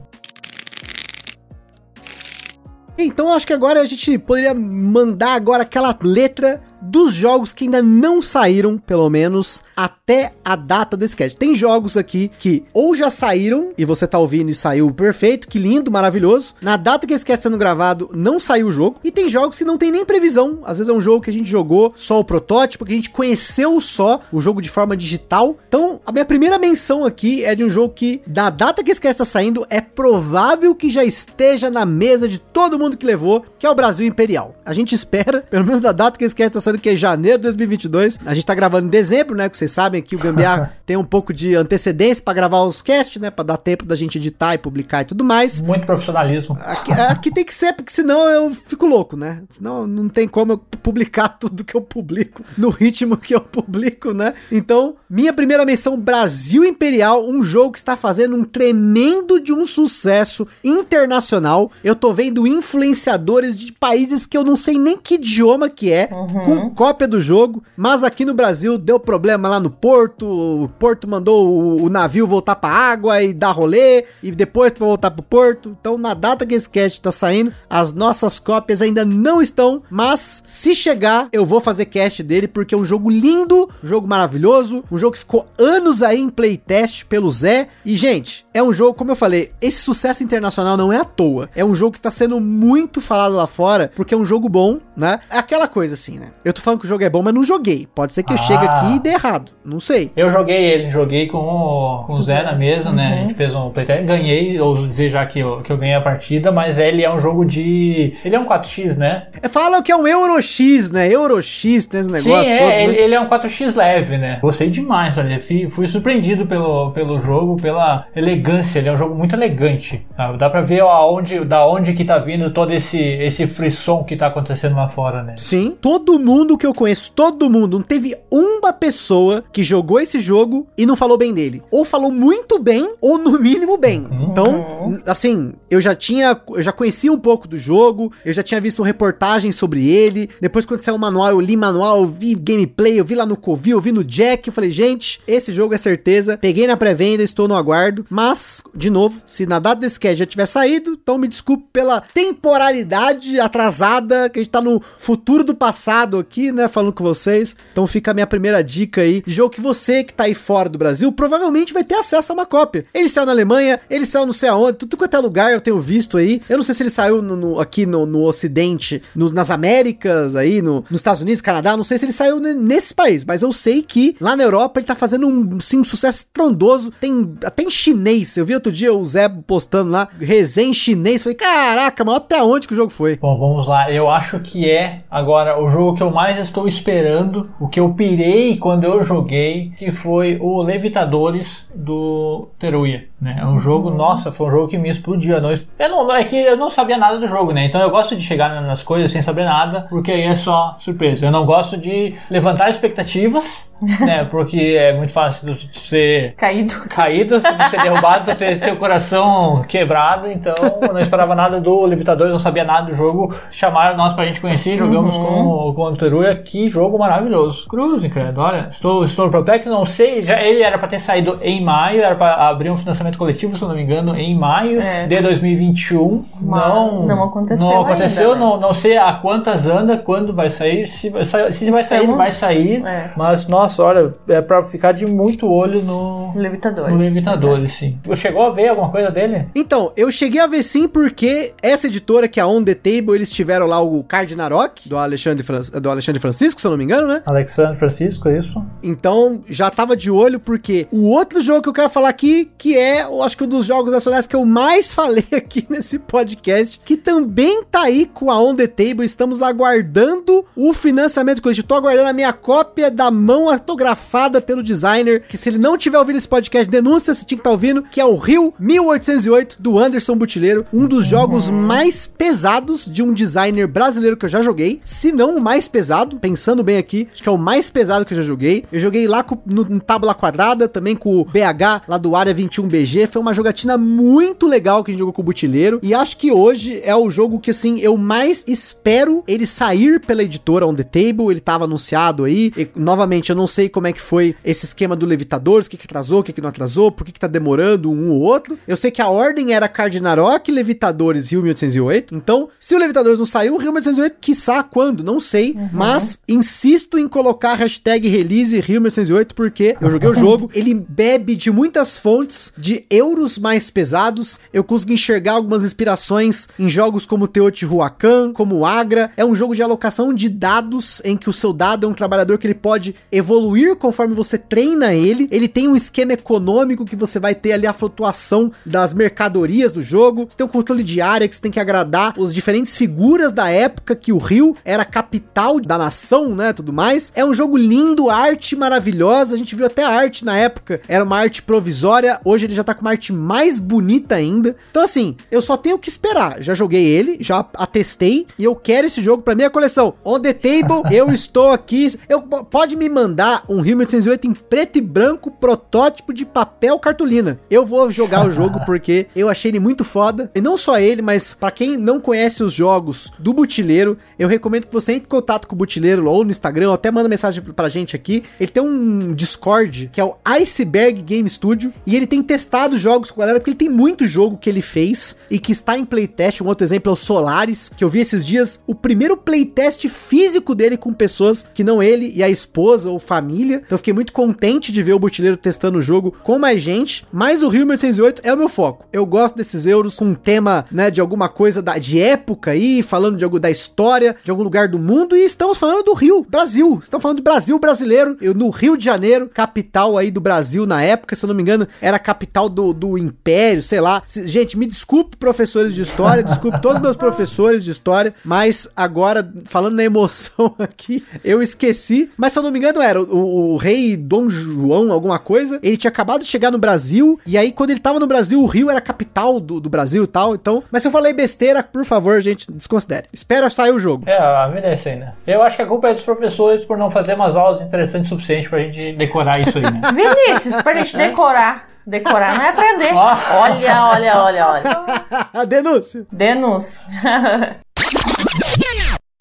Então acho que agora a gente poderia mandar agora aquela letra dos jogos que ainda não saíram, pelo menos até a data desse cast. Tem jogos aqui que ou já saíram e você tá ouvindo e saiu perfeito, que lindo, maravilhoso. Na data que esse cast sendo gravado, não saiu o jogo. E tem jogos que não tem nem previsão. Às vezes é um jogo que a gente jogou só o protótipo, que a gente conheceu só o jogo de forma digital. Então, a minha primeira menção aqui é de um jogo que, da data que esse cast tá saindo, é provável que já esteja na mesa de todo mundo que levou, que é o Brasil Imperial. A gente espera, pelo menos da data que esse cast tá saindo, que é janeiro de 2022. A gente tá gravando em dezembro, né? Que vocês sabem que o Gambiar tem um pouco de antecedência para gravar os casts, né? Para dar tempo da gente editar e publicar e tudo mais. Muito profissionalismo. Aqui, aqui, tem que ser, porque senão eu fico louco, né? Senão não tem como eu publicar tudo que eu publico no ritmo que eu publico, né? Então, minha primeira menção: Brasil Imperial, um jogo que está fazendo um tremendo de um sucesso internacional. Eu tô vendo influenciadores de países que eu não sei nem que idioma que é, uhum. com cópia do jogo, mas aqui no Brasil deu problema lá no porto, o porto mandou o, o navio voltar pra água e dar rolê, e depois pra voltar pro porto. Então, na data que esse cast tá saindo, as nossas cópias ainda não estão, mas se chegar, eu vou fazer cast dele, porque é um jogo lindo, um jogo maravilhoso, um jogo que ficou anos aí em playtest pelo Zé. E, gente, é um jogo, como eu falei, esse sucesso internacional não é à toa. É um jogo que tá sendo muito falado lá fora, porque é um jogo bom, né? É aquela coisa assim, né? Eu tô falando que o jogo é bom, mas não joguei. Pode ser que eu ah. chegue aqui e dê errado. Não sei. Eu joguei ele, joguei com o, com o Zé na mesa, uhum. né? A gente fez um playtest. Ganhei, ou dizer já que eu, que eu ganhei a partida, mas ele é um jogo de. Ele é um 4x, né? É, falam que é um Euro X, né? Euro X, tem esse negócio Sim, é, todo, ele, né? ele, é um 4x leve, né? Gostei demais, olha. Fui, fui surpreendido pelo, pelo jogo, pela elegância. Ele é um jogo muito elegante. Tá? Dá pra ver aonde, da onde que tá vindo todo esse, esse frisson que tá acontecendo lá fora, né? Sim, todo mundo que eu conheço, todo mundo, não teve uma pessoa que jogou esse jogo e não falou bem dele. Ou falou muito bem, ou no mínimo bem. Uhum. Então, assim, eu já tinha, eu já conhecia um pouco do jogo, eu já tinha visto reportagem sobre ele. Depois, quando saiu o manual, eu li manual, eu vi gameplay, eu vi lá no Covil, eu vi no Jack. Eu falei, gente, esse jogo é certeza. Peguei na pré-venda, estou no aguardo. Mas, de novo, se na data desse cast já tiver saído, então me desculpe pela temporalidade atrasada, que a gente tá no futuro do passado aqui, né, falando com vocês. Então fica a minha primeira dica aí. Jogo que você que tá aí fora do Brasil provavelmente vai ter acesso a uma cópia. Ele saiu na Alemanha, ele saiu não sei aonde, tudo quanto é lugar eu tenho visto aí. Eu não sei se ele saiu no, no, aqui no, no Ocidente, nas Américas, aí no, nos Estados Unidos, Canadá, não sei se ele saiu nesse país, mas eu sei que lá na Europa ele tá fazendo um, sim, um sucesso estrondoso. Tem até em chinês. Eu vi outro dia o Zé postando lá, resenha em chinês. Falei, caraca, mas até onde que o jogo foi? Bom, vamos lá. Eu acho que é agora o jogo que eu mais estou esperando, o que eu pirei quando eu joguei, que foi o Levitadores do Teruya. Né? É um jogo, uhum. nossa, foi um jogo que me explodiu. Eu não, eu não, é que eu não sabia nada do jogo, né? Então eu gosto de chegar nas coisas sem saber nada, porque aí é só surpresa. Eu não gosto de levantar expectativas né? Porque é muito fácil de ser caído, caído de ser derrubado, ter seu coração quebrado. Então, eu não esperava nada do Levitador, não sabia nada do jogo. Chamaram nós pra gente conhecer, jogamos uhum. com, com o Teruya. Que jogo maravilhoso. Cruz, credo. Olha, estou, estou no Protect, não sei. Já, ele era pra ter saído em maio, era pra abrir um financiamento coletivo, se eu não me engano, em maio é. de 2021. Mas não, não aconteceu. Não aconteceu, ainda, né? não, não sei a quantas anda, quando vai sair. Se, se vai sair, vai sair. É. Mas, nossa olha, é pra ficar de muito olho no. Levitadores. No Levitadores, sim. Você chegou a ver alguma coisa dele? Então, eu cheguei a ver sim, porque essa editora, que é a On The Table, eles tiveram lá o Cardinarok, do Alexandre, Fran... do Alexandre Francisco, se eu não me engano, né? Alexandre Francisco, é isso. Então, já tava de olho, porque o outro jogo que eu quero falar aqui, que é, eu acho que um dos jogos nacionais que eu mais falei aqui nesse podcast, que também tá aí com a On The Table, estamos aguardando o financiamento coletivo. Tô aguardando a minha cópia da mão autografada pelo designer, que se ele não tiver ouvindo esse podcast, denúncia, se tinha que estar tá ouvindo, que é o Rio 1808, do Anderson Butileiro, um dos jogos mais pesados de um designer brasileiro que eu já joguei, se não o mais pesado, pensando bem aqui, acho que é o mais pesado que eu já joguei. Eu joguei lá com, no, no Tábula Quadrada, também com o BH, lá do Área 21BG, foi uma jogatina muito legal que a gente jogou com o Butileiro, e acho que hoje é o jogo que, assim, eu mais espero ele sair pela editora On The Table, ele tava anunciado aí, e, novamente, eu não sei como é que foi esse esquema do Levitadores, o que, que atrasou, o que, que não atrasou, por que, que tá demorando um ou outro. Eu sei que a ordem era Cardinarok, Levitadores Rio 1808. Então, se o Levitadores não saiu, o Rio 1808, quiçá quando, não sei. Uhum. Mas insisto em colocar a hashtag release Rio 1808 porque eu joguei o jogo, ele bebe de muitas fontes de euros mais pesados. Eu consegui enxergar algumas inspirações em jogos como Teotihuacan, como Agra. É um jogo de alocação de dados em que o seu dado é um trabalhador que ele pode evoluir evoluir conforme você treina ele. Ele tem um esquema econômico que você vai ter ali a flutuação das mercadorias do jogo. Você tem um controle de área que você tem que agradar os diferentes figuras da época que o Rio era capital da nação, né, tudo mais. É um jogo lindo, arte maravilhosa. A gente viu até a arte na época, era uma arte provisória. Hoje ele já tá com uma arte mais bonita ainda. Então assim, eu só tenho que esperar. Já joguei ele, já atestei e eu quero esse jogo para minha coleção. On the table, eu estou aqui. Eu pode me mandar um Rio 1808 em preto e branco, protótipo de papel cartolina. Eu vou jogar o jogo porque eu achei ele muito foda. E não só ele, mas para quem não conhece os jogos do Butileiro, eu recomendo que você entre em contato com o Butileiro ou no Instagram, ou até manda mensagem pra gente aqui. Ele tem um Discord que é o Iceberg Game Studio e ele tem testado jogos com a galera porque ele tem muito jogo que ele fez e que está em playtest. Um outro exemplo é o Solaris, que eu vi esses dias o primeiro playtest físico dele com pessoas que não ele e a esposa ou família família. Então eu fiquei muito contente de ver o Butileiro testando o jogo com mais gente. Mas o Rio 1808 é o meu foco. Eu gosto desses euros com um tema, né, de alguma coisa da, de época aí, falando de algo da história, de algum lugar do mundo. E estamos falando do Rio, Brasil. Estamos falando do Brasil brasileiro. No Rio de Janeiro, capital aí do Brasil na época, se eu não me engano, era capital do, do Império, sei lá. Gente, me desculpe, professores de história, desculpe todos os meus professores de história, mas agora, falando na emoção aqui, eu esqueci. Mas se eu não me engano, era o, o, rei Dom João, alguma coisa, ele tinha acabado de chegar no Brasil, e aí quando ele tava no Brasil, o Rio era capital do, do Brasil e tal, então... Mas se eu falei besteira, por favor, gente, desconsidere. Espera sair o jogo. É, a vida é assim, né? Eu acho que a culpa é dos professores por não fazer umas aulas interessantes o suficiente pra gente decorar isso aí, né? Vinícius, pra gente decorar. Decorar não é aprender. Olha, olha, olha, olha. Denúncia. Denúncia.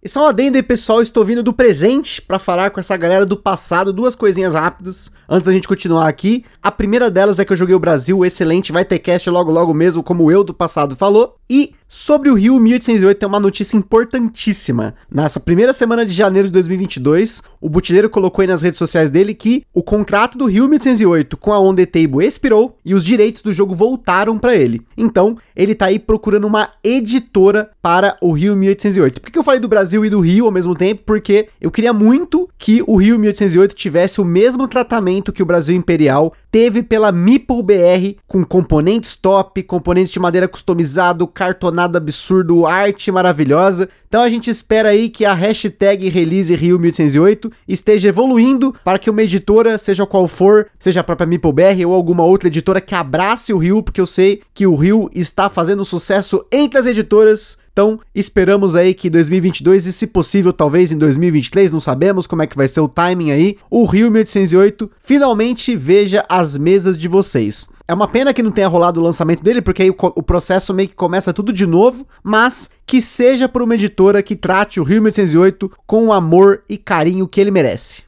E só um adendo aí, pessoal, estou vindo do presente para falar com essa galera do passado, duas coisinhas rápidas, antes da gente continuar aqui. A primeira delas é que eu joguei o Brasil, excelente, vai ter cast logo logo mesmo, como eu do passado falou. E Sobre o Rio 1808 tem uma notícia importantíssima. Nessa primeira semana de janeiro de 2022, o Butileiro colocou aí nas redes sociais dele que o contrato do Rio 1808 com a On The Table expirou e os direitos do jogo voltaram para ele. Então, ele tá aí procurando uma editora para o Rio 1808. Por que eu falei do Brasil e do Rio ao mesmo tempo? Porque eu queria muito que o Rio 1808 tivesse o mesmo tratamento que o Brasil Imperial teve pela Meeple BR, com componentes top, componentes de madeira customizado, cartonado nada absurdo, arte maravilhosa. Então a gente espera aí que a hashtag release Rio 1808 esteja evoluindo para que uma editora, seja qual for, seja a própria MeepleBR ou alguma outra editora que abrace o Rio, porque eu sei que o Rio está fazendo sucesso entre as editoras. Então, esperamos aí que 2022 e se possível talvez em 2023, não sabemos como é que vai ser o timing aí, o Rio 1808 finalmente veja as mesas de vocês. É uma pena que não tenha rolado o lançamento dele, porque aí o, o processo meio que começa tudo de novo, mas que seja por uma editora que trate o Rio 1808 com o amor e carinho que ele merece.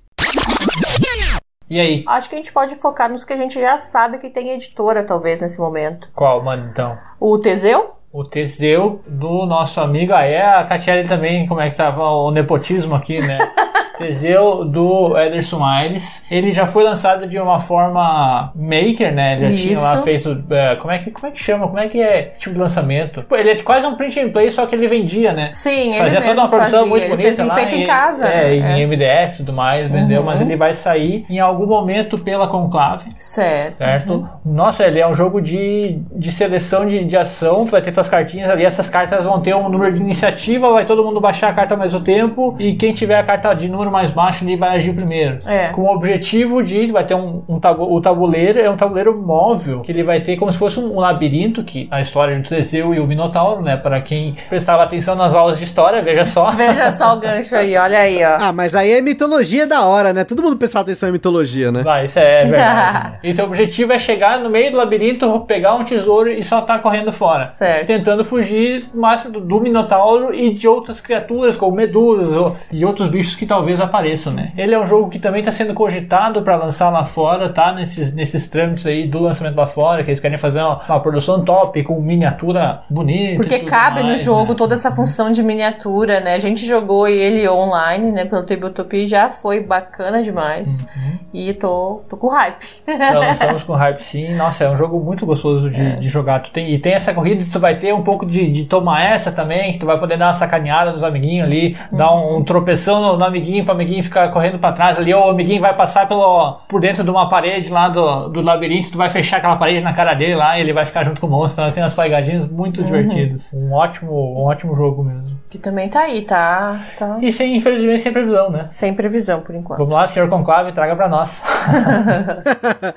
E aí? Acho que a gente pode focar nos que a gente já sabe que tem editora, talvez, nesse momento. Qual, mano, então? O Teseu? O Teseu do nosso amigo, aí a Catiele também, como é que tava o nepotismo aqui, né? Teseu do Ederson Aires. Ele já foi lançado de uma forma maker, né? Ele já Isso. tinha lá feito. é, como, é que, como é que chama? Como é que é tipo de lançamento? Pô, Ele é quase um print and play, só que ele vendia, né? Sim, ele Fazia mesmo toda uma produção fazia. muito ele bonita. fez em lá feito em e- casa. É, né? em MDF e tudo mais, vendeu, Uhum. mas ele vai sair em algum momento pela Conclave. Certo. Certo? Nossa, ele é um jogo de, de seleção de, de ação. Tu vai ter tuas cartinhas ali. Essas cartas vão ter um número de iniciativa. Vai todo mundo baixar a carta ao mesmo tempo. E quem tiver a carta de número mais baixo ali vai agir primeiro. É. Com o objetivo de. Vai ter um, um tabu, o tabuleiro. É um tabuleiro móvel. Que ele vai ter como se fosse um, um labirinto. Que a história do Teseu e o Minotauro, né? Para quem prestava atenção nas aulas de história, veja só. Veja só o gancho aí, olha aí, ó. Ah, mas aí é mitologia da hora, né? Todo mundo prestar atenção em mitologia, né? Vai, isso é verdade. né? E teu objetivo é chegar no meio do labirinto, pegar um tesouro e só tá correndo fora. Certo. Tentando fugir o máximo do, do Minotauro e de outras criaturas, como medusas ou- e outros bichos que talvez apareçam, né? Ele é um jogo que também tá sendo cogitado para lançar lá fora, tá? Nesses, nesses trâmites aí do lançamento lá fora, que eles querem fazer uma, uma produção top, com miniatura bonita. Porque cabe no mais, jogo né? toda essa função de miniatura, né? A gente jogou ele online, né, pelo Tabletop e já foi bacana demais. Uhum. E tô, tô com hype. Então, estamos com hype sim. Nossa, é um jogo muito gostoso de, de jogar. Tu tem, e tem essa corrida, tu vai ter um pouco de, de tomar essa também, que tu vai poder dar uma sacaneada nos amiguinhos ali, dar um, um tropeção no, no amiguinho para amiguinho ficar correndo para trás ali, ou o amiguinho vai passar pelo, por dentro de uma parede lá do, do labirinto, tu vai fechar aquela parede na cara dele lá e ele vai ficar junto com o monstro. Então, tem umas pegadinhas muito divertidas. Um ótimo, um ótimo jogo mesmo. Que também tá aí, tá? tá E sem, infelizmente, sem previsão, né? sem previsão por enquanto. Vamos lá, senhor Conclave, traga pra nós.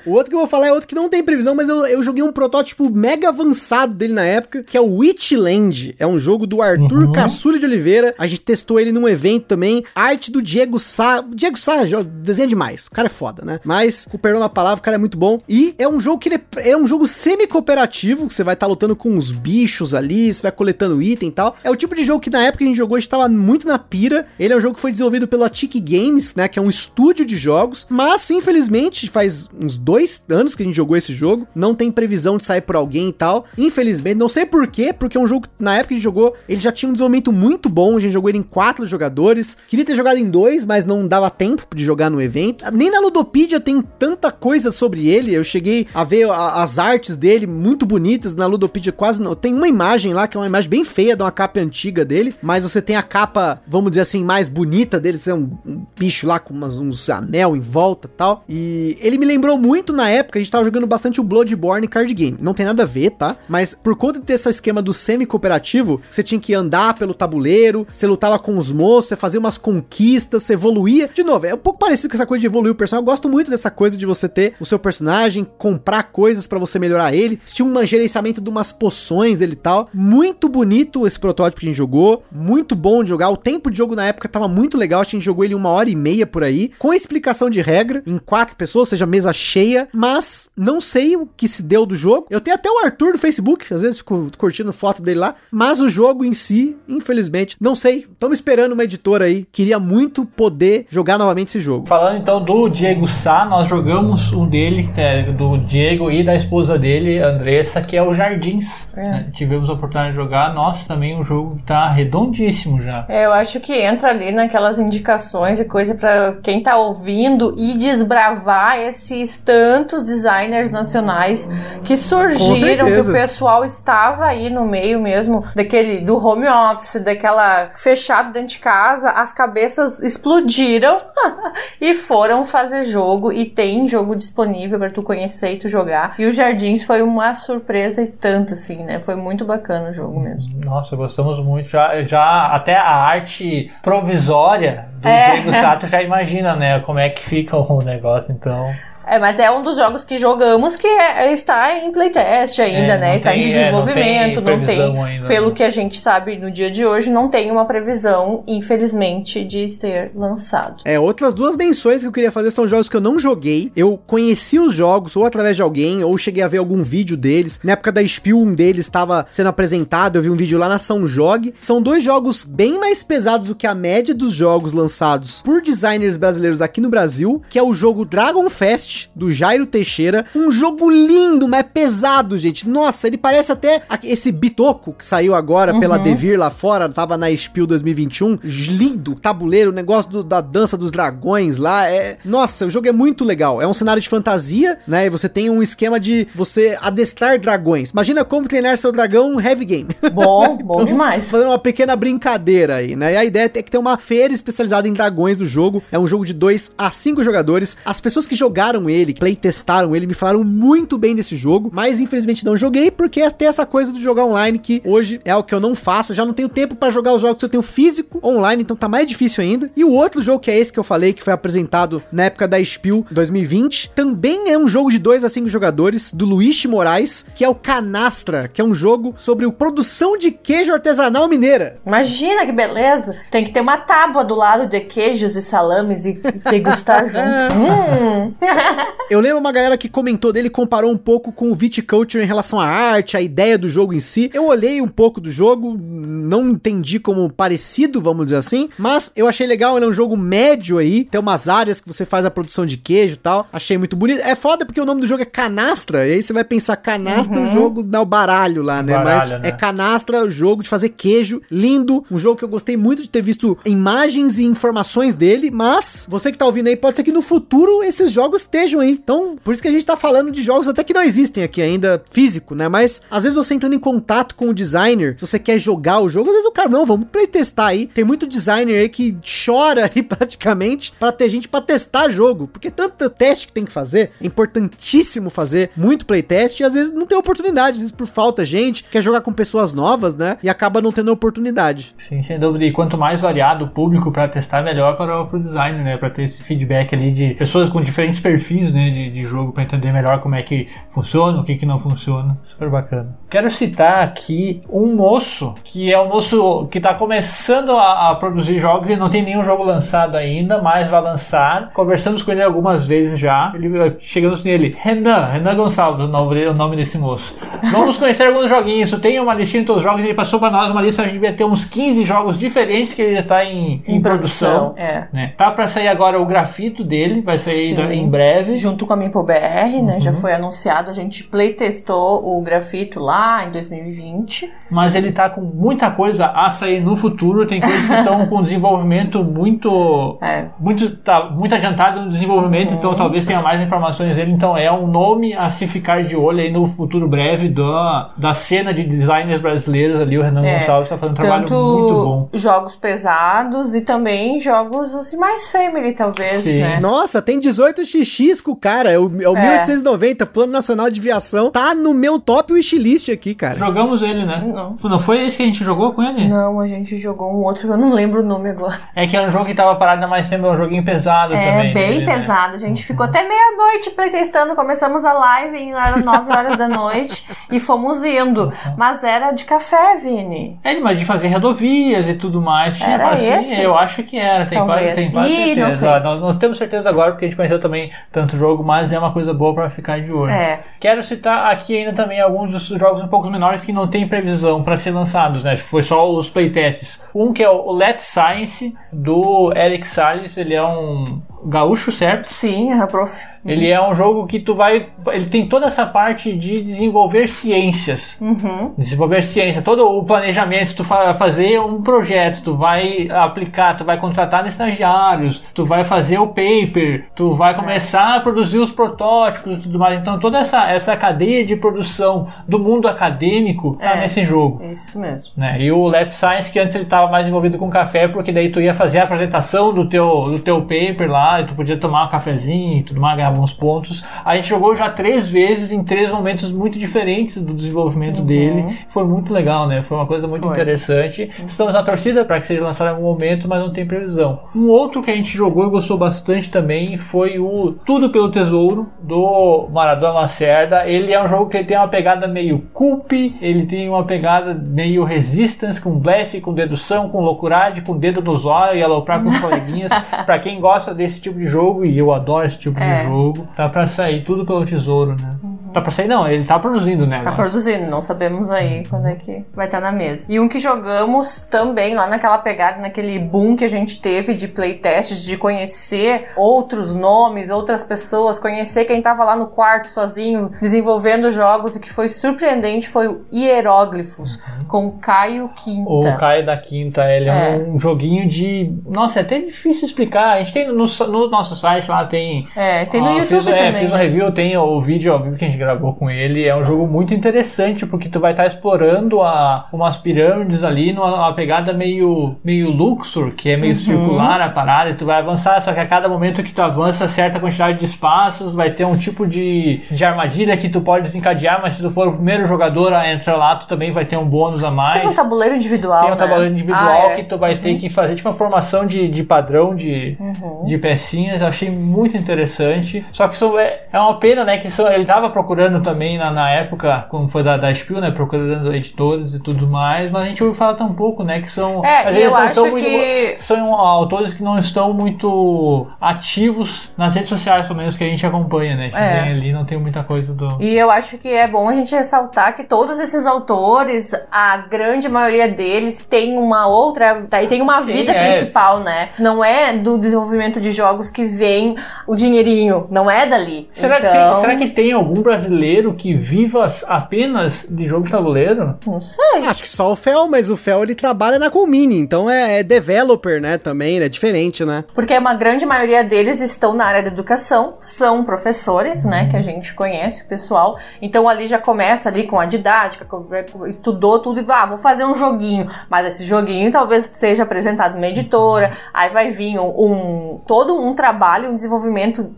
O outro que eu vou falar é outro que não tem previsão, mas eu, eu joguei um protótipo mega avançado dele na época, que é o Witchland. É um jogo do Arthur Uhum. Caçulho de Oliveira. A gente testou ele num evento também. Arte do Diego Sá. Diego Sá desenha demais. O cara é foda, né? Mas, com perdão na palavra, o cara é muito bom. E é um jogo que ele é, é um jogo semi-cooperativo, que você vai estar lutando com uns bichos ali, você vai coletando item e tal. É o tipo de jogo que na época a gente jogou, a gente tava muito na pira. Ele é um jogo que foi desenvolvido pela Tiki Games, né? Que é um estúdio de jogos. Mas, infelizmente, faz uns dois anos que a gente jogou esse jogo. Não tem previsão de sair por alguém e tal. Infelizmente, não sei porquê, porque é um jogo que na época que a gente jogou, ele já tinha um desenvolvimento muito bom. A gente jogou ele em quatro jogadores. Queria ter jogado em dois, mas não dava tempo de jogar no evento. Nem na Ludopedia tem tanta coisa sobre ele. Eu cheguei a ver a- as artes dele muito bonitas. Na Ludopedia quase não. Tem uma imagem lá que é uma imagem bem feia de uma capa antiga dele, mas você tem a capa, vamos dizer assim, mais bonita dele. É um, um bicho lá com umas- uns anel em volta tal. E ele me lembrou muito na época, a gente tava jogando bastante o Bloodborne card game. Não tem nada a ver, tá? Mas por conta de ter esse esquema do semi-cooperativo, você tinha que andar pelo tabuleiro, você lutava com os moços, você fazia umas conquistas, você evoluía. De novo, é um pouco parecido com essa coisa de evoluir o personagem. Eu gosto muito dessa coisa de você ter o seu personagem, comprar coisas pra você melhorar ele. Você tinha um gerenciamento de umas poções dele e tal. Muito bonito esse protótipo que a gente jogou. Muito bom de jogar. O tempo de jogo na época tava muito legal. A gente jogou ele uma hora e meia por aí. Com explicação de regra, em quatro pessoas, seja mesa cheia, mas não sei o que se deu do jogo. Eu tenho até o Arthur do Facebook, às vezes fico curtindo foto dele lá, mas o jogo em si, infelizmente, não sei. Estamos esperando uma editora aí. Queria muito poder jogar novamente esse jogo. Falando então do Diego Sá, nós jogamos um dele, é, do Diego e da esposa dele, Andressa, que é o Jardins. É. Né? Tivemos a oportunidade de jogar. Nossa, também o jogo tá redondíssimo já. É, eu acho que entra ali naquelas indicações e coisa para quem tá ouvindo e desbravar esses tantos designers nacionais que surgiram, que o pessoal estava aí no meio mesmo daquele do home office, daquela fechado dentro de casa, as cabeças explodiram e foram fazer jogo e tem jogo disponível para tu conhecer e tu jogar. E o Jardins foi uma surpresa e tanto assim, né? Foi muito bacana o jogo mesmo. Nossa, gostamos muito. Já, já até a arte provisória do é. Diego Sato já imagina, né, como é que fica o negócio, então. É, mas é um dos jogos que jogamos que é, está em playtest ainda, é, né? Está tem, em desenvolvimento, é, não tem, não tem ainda, pelo que a gente sabe no dia de hoje, não tem uma previsão, infelizmente, de ser lançado. É, outras duas menções que eu queria fazer são jogos que eu não joguei. Eu conheci os jogos ou através de alguém, ou cheguei a ver algum vídeo deles. Na época da Spiel, um deles estava sendo apresentado, eu vi um vídeo lá na São Jog. São dois jogos bem mais pesados do que a média dos jogos lançados por designers brasileiros aqui no Brasil, que é o jogo Dragon Fest do Jairo Teixeira. Um jogo lindo, mas pesado, gente. Nossa, ele parece até esse Bitoco que saiu agora uhum. pela Devir lá fora, tava na Spiel 2021. Lindo, tabuleiro, o negócio do, da dança dos dragões lá. É... Nossa, o jogo é muito legal. É um cenário de fantasia, né? E você tem um esquema de você adestrar dragões. Imagina como treinar seu dragão heavy game. Bom, então, bom demais. Fazendo uma pequena brincadeira aí, né? E a ideia é que tem uma feira especializada em dragões do jogo. É um jogo de 2 a 5 jogadores. As pessoas que jogaram ele, playtestaram ele, me falaram muito bem desse jogo, mas infelizmente não joguei porque tem essa coisa do jogar online que hoje é o que eu não faço, eu já não tenho tempo para jogar os jogos que eu tenho físico online, então tá mais difícil ainda. E o outro jogo que é esse que eu falei, que foi apresentado na época da Spiel 2020, também é um jogo de 2 a 5 jogadores do Luiz Moraes, que é o Canastra, que é um jogo sobre produção de queijo artesanal mineira. Imagina que beleza! Tem que ter uma tábua do lado de queijos e salames e degustar junto. hum. Eu lembro uma galera que comentou dele, comparou um pouco com o Viticulture em relação à arte, a ideia do jogo em si. Eu olhei um pouco do jogo, não entendi como parecido, vamos dizer assim, mas eu achei legal, ele é um jogo médio aí, tem umas áreas que você faz a produção de queijo e tal. Achei muito bonito. É foda porque o nome do jogo é Canastra, e aí você vai pensar canastra, uhum. o jogo dá o baralho lá, né? Baralho, mas né? é Canastra, o jogo de fazer queijo, lindo, um jogo que eu gostei muito de ter visto imagens e informações dele, mas você que tá ouvindo aí, pode ser que no futuro esses jogos estejam aí. Então, por isso que a gente tá falando de jogos até que não existem aqui ainda, físico, né? Mas às vezes você entrando em contato com o designer, se você quer jogar o jogo, às vezes o cara, não, vamos playtestar aí. Tem muito designer aí que chora aí praticamente para ter gente para testar jogo, porque tanto teste que tem que fazer, é importantíssimo fazer muito playtest e às vezes não tem oportunidade, às vezes por falta gente, quer jogar com pessoas novas, né? E acaba não tendo oportunidade. Sim, sem dúvida. E quanto mais variado o público para testar, melhor para o designer, né? Para ter esse feedback ali de pessoas com diferentes perfis, né? De, de jogo para entender melhor como é que funciona, o que, que não funciona. Super bacana. Quero citar aqui um moço que é um moço que está começando a, a, produzir jogos e não tem nenhum jogo lançado ainda, mas vai lançar. Conversamos com ele algumas vezes já. Ele, chegamos nele, Renan, Renan Gonçalves, o nome, o nome desse moço. Vamos conhecer alguns joguinhos. Tem uma listinha de todos os jogos. Ele passou para nós uma lista, a gente devia ter uns 15 jogos diferentes que ele está em, em, em, produção. produção é. né? Tá para sair agora o grafito dele, vai sair Sim. em breve. Junto com a Mimpo BR, né? Uhum. Já foi anunciado. A gente playtestou o grafito lá em 2020. Mas ele tá com muita coisa a sair no futuro. Tem coisas que estão com desenvolvimento muito. É. Muito, tá, muito adiantado no desenvolvimento, uhum. então talvez tenha mais informações dele. Então é um nome a se ficar de olho aí no futuro breve da, da cena de designers brasileiros ali. O Renan é. Gonçalves está fazendo um trabalho muito bom. Jogos pesados e também jogos assim, mais family, talvez, Sim. né? Nossa, tem 18xx com o cara. É o, é o é. 1890, Plano Nacional de Viação. Tá no meu top wishlist aqui, cara. Jogamos ele, né? Não. Não foi esse que a gente jogou com ele? Não, a gente jogou um outro, eu não lembro o nome agora. É que é um jogo que tava parado há mais tempo, é um joguinho pesado é, também. É, bem dele, né? pesado. Né? A gente ficou até meia-noite playtestando, começamos a live, era 9 horas da noite e fomos indo. Mas era de café, Vini. É, mas de fazer rodovias e tudo mais. Tinha, era assim, esse? Eu acho que era, tem quase, tem quase Ih, certeza. Nós, nós, temos certeza agora, porque a gente conheceu também tanto jogo, mas é uma coisa boa para ficar de olho. É. Quero citar aqui ainda também alguns dos jogos um pouco menores que não tem previsão para ser lançados, né? Foi só os playtests. Um que é o Let's Science do Eric Salles, ele é um gaúcho, certo? Sim, é, prof. Ele é um jogo que tu vai. Ele tem toda essa parte de desenvolver ciências. Uhum. Desenvolver ciência, todo o planejamento, tu vai fazer um projeto, tu vai aplicar, tu vai contratar estagiários, tu vai fazer o paper, tu vai começar a produzir os protótipos e tudo mais. Então toda essa, essa cadeia de produção do mundo acadêmico tá É. nesse jogo. Isso mesmo. Né? E o Let's Science, que antes ele estava mais envolvido com café, porque daí tu ia fazer a apresentação do teu, do teu paper lá, e tu podia tomar um cafezinho e tudo mais, ganhar alguns pontos. A gente jogou já três vezes em três momentos muito diferentes do desenvolvimento dele. Foi muito legal, né? Foi uma coisa muito Foi. interessante. Estamos na torcida para que seja lançado em algum momento, mas não tem previsão. Um outro que a gente jogou e gostou bastante também foi o Tudo pelo Tesouro, do Maradona Lacerda. Ele é um jogo que tem uma pegada meio culp, ele tem uma pegada meio resistance, com blefe, com dedução, com loucuragem, com dedo no zóio e aloprar com os coleguinhas. pra quem gosta desse tipo de jogo, e eu adoro esse tipo É. de jogo, tá pra sair tudo pelo tesouro, né? Tá pra sair, não, ele tá produzindo, né? Tá mas- produzindo, não sabemos aí quando é que vai estar na mesa. E um que jogamos também lá naquela pegada, naquele boom que a gente teve de playtests, de conhecer outros nomes, outras pessoas, conhecer quem tava lá no quarto sozinho desenvolvendo jogos e que foi surpreendente foi o Hieróglifos com Caio Quinta. O Caio da Quinta, ele é, É. um joguinho de. Nossa, é até difícil explicar. A gente tem no, no nosso site lá, tem. É, tem no Ah, YouTube fiz, é, também. fiz um review, tem o vídeo ao vivo que a gente gravou com ele. É um jogo muito interessante, porque tu vai estar explorando a, umas pirâmides ali numa uma pegada meio, meio Luxor, que é meio Uhum. circular a parada, e tu vai avançar, só que a cada momento que tu avança certa quantidade de espaços, vai ter um tipo de, de armadilha que tu pode desencadear, mas se tu for o primeiro jogador a entrar lá, tu também vai ter um bônus a mais. Tem um tabuleiro individual. Tem um né? tabuleiro individual Ah, é. que tu vai ter que fazer tipo uma formação de, de padrão de, Uhum. de pecinhas. Eu achei muito interessante. Só que isso é, é uma pena, né? Que isso, ele tava procurando também na, na época, como foi da, da Spiel, né? Procurando editores e tudo mais. Mas a gente ouviu falar tão pouco, né? Que são. É, às vezes não muito- que- São autores que não estão muito ativos nas redes sociais, pelo menos que a gente acompanha, né? A gente É. vem ali não tem muita coisa do. E eu acho que é bom a gente ressaltar que todos esses autores, a grande maioria deles tem uma outra, tá, e tem uma Sim, vida é. principal, né? Não é do desenvolvimento de jogos que vem o dinheirinho, não é dali. Será, então, que tem, será que tem algum brasileiro que viva apenas de jogo de tabuleiro? Não sei. Acho que só o Fel, mas o Fel ele trabalha na Colmini, então é, é developer, né? Também, é diferente, né? Porque uma grande maioria deles estão na área da educação, são professores, né, que a gente conhece, o pessoal. Então ali já começa ali com a didática, com- estudou tudo e vai, ah, vou fazer um joguinho. Mas esse joguinho talvez seja apresentado numa editora, aí vai vir um, um- todo um trabalho, um desenvolvimento,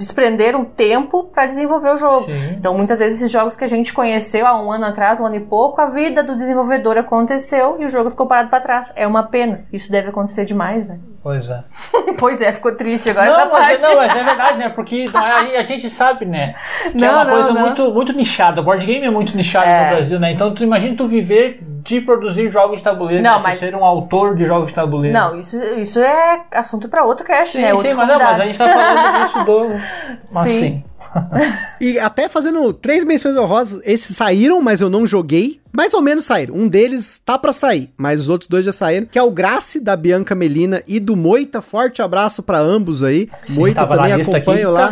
desprender um tempo para desenvolver o jogo. Sim. Então muitas vezes esses jogos que a gente conheceu há um ano atrás, um ano e pouco, a vida do desenvolvedor aconteceu e o jogo ficou parado para trás. É uma pena. Isso deve acontecer demais, né? Pois é. Pois é, ficou triste agora essa Não mas, parte. não, mas é verdade, né? Porque a, gente sabe, né? Que é Não, uma não, coisa não. muito, muito nichada. O board game é muito nichado É. no Brasil, né? Então tu imagina tu viver de produzir jogos de tabuleiro, Não, né? mas- ser um autor de jogos de tabuleiro. Não, isso, isso é assunto pra outro cast, sim, né? sim, mas, não, mas a gente tá falando disso do. Mas Sim. sim. E até fazendo três menções honrosas, esses saíram, mas eu não joguei. Mais ou menos saíram. Um deles tá pra sair, mas os outros dois já saíram. Que é o Grace, da Bianca Melina e do Moita. Forte abraço pra ambos aí. Moita tava também acompanho aqui. lá.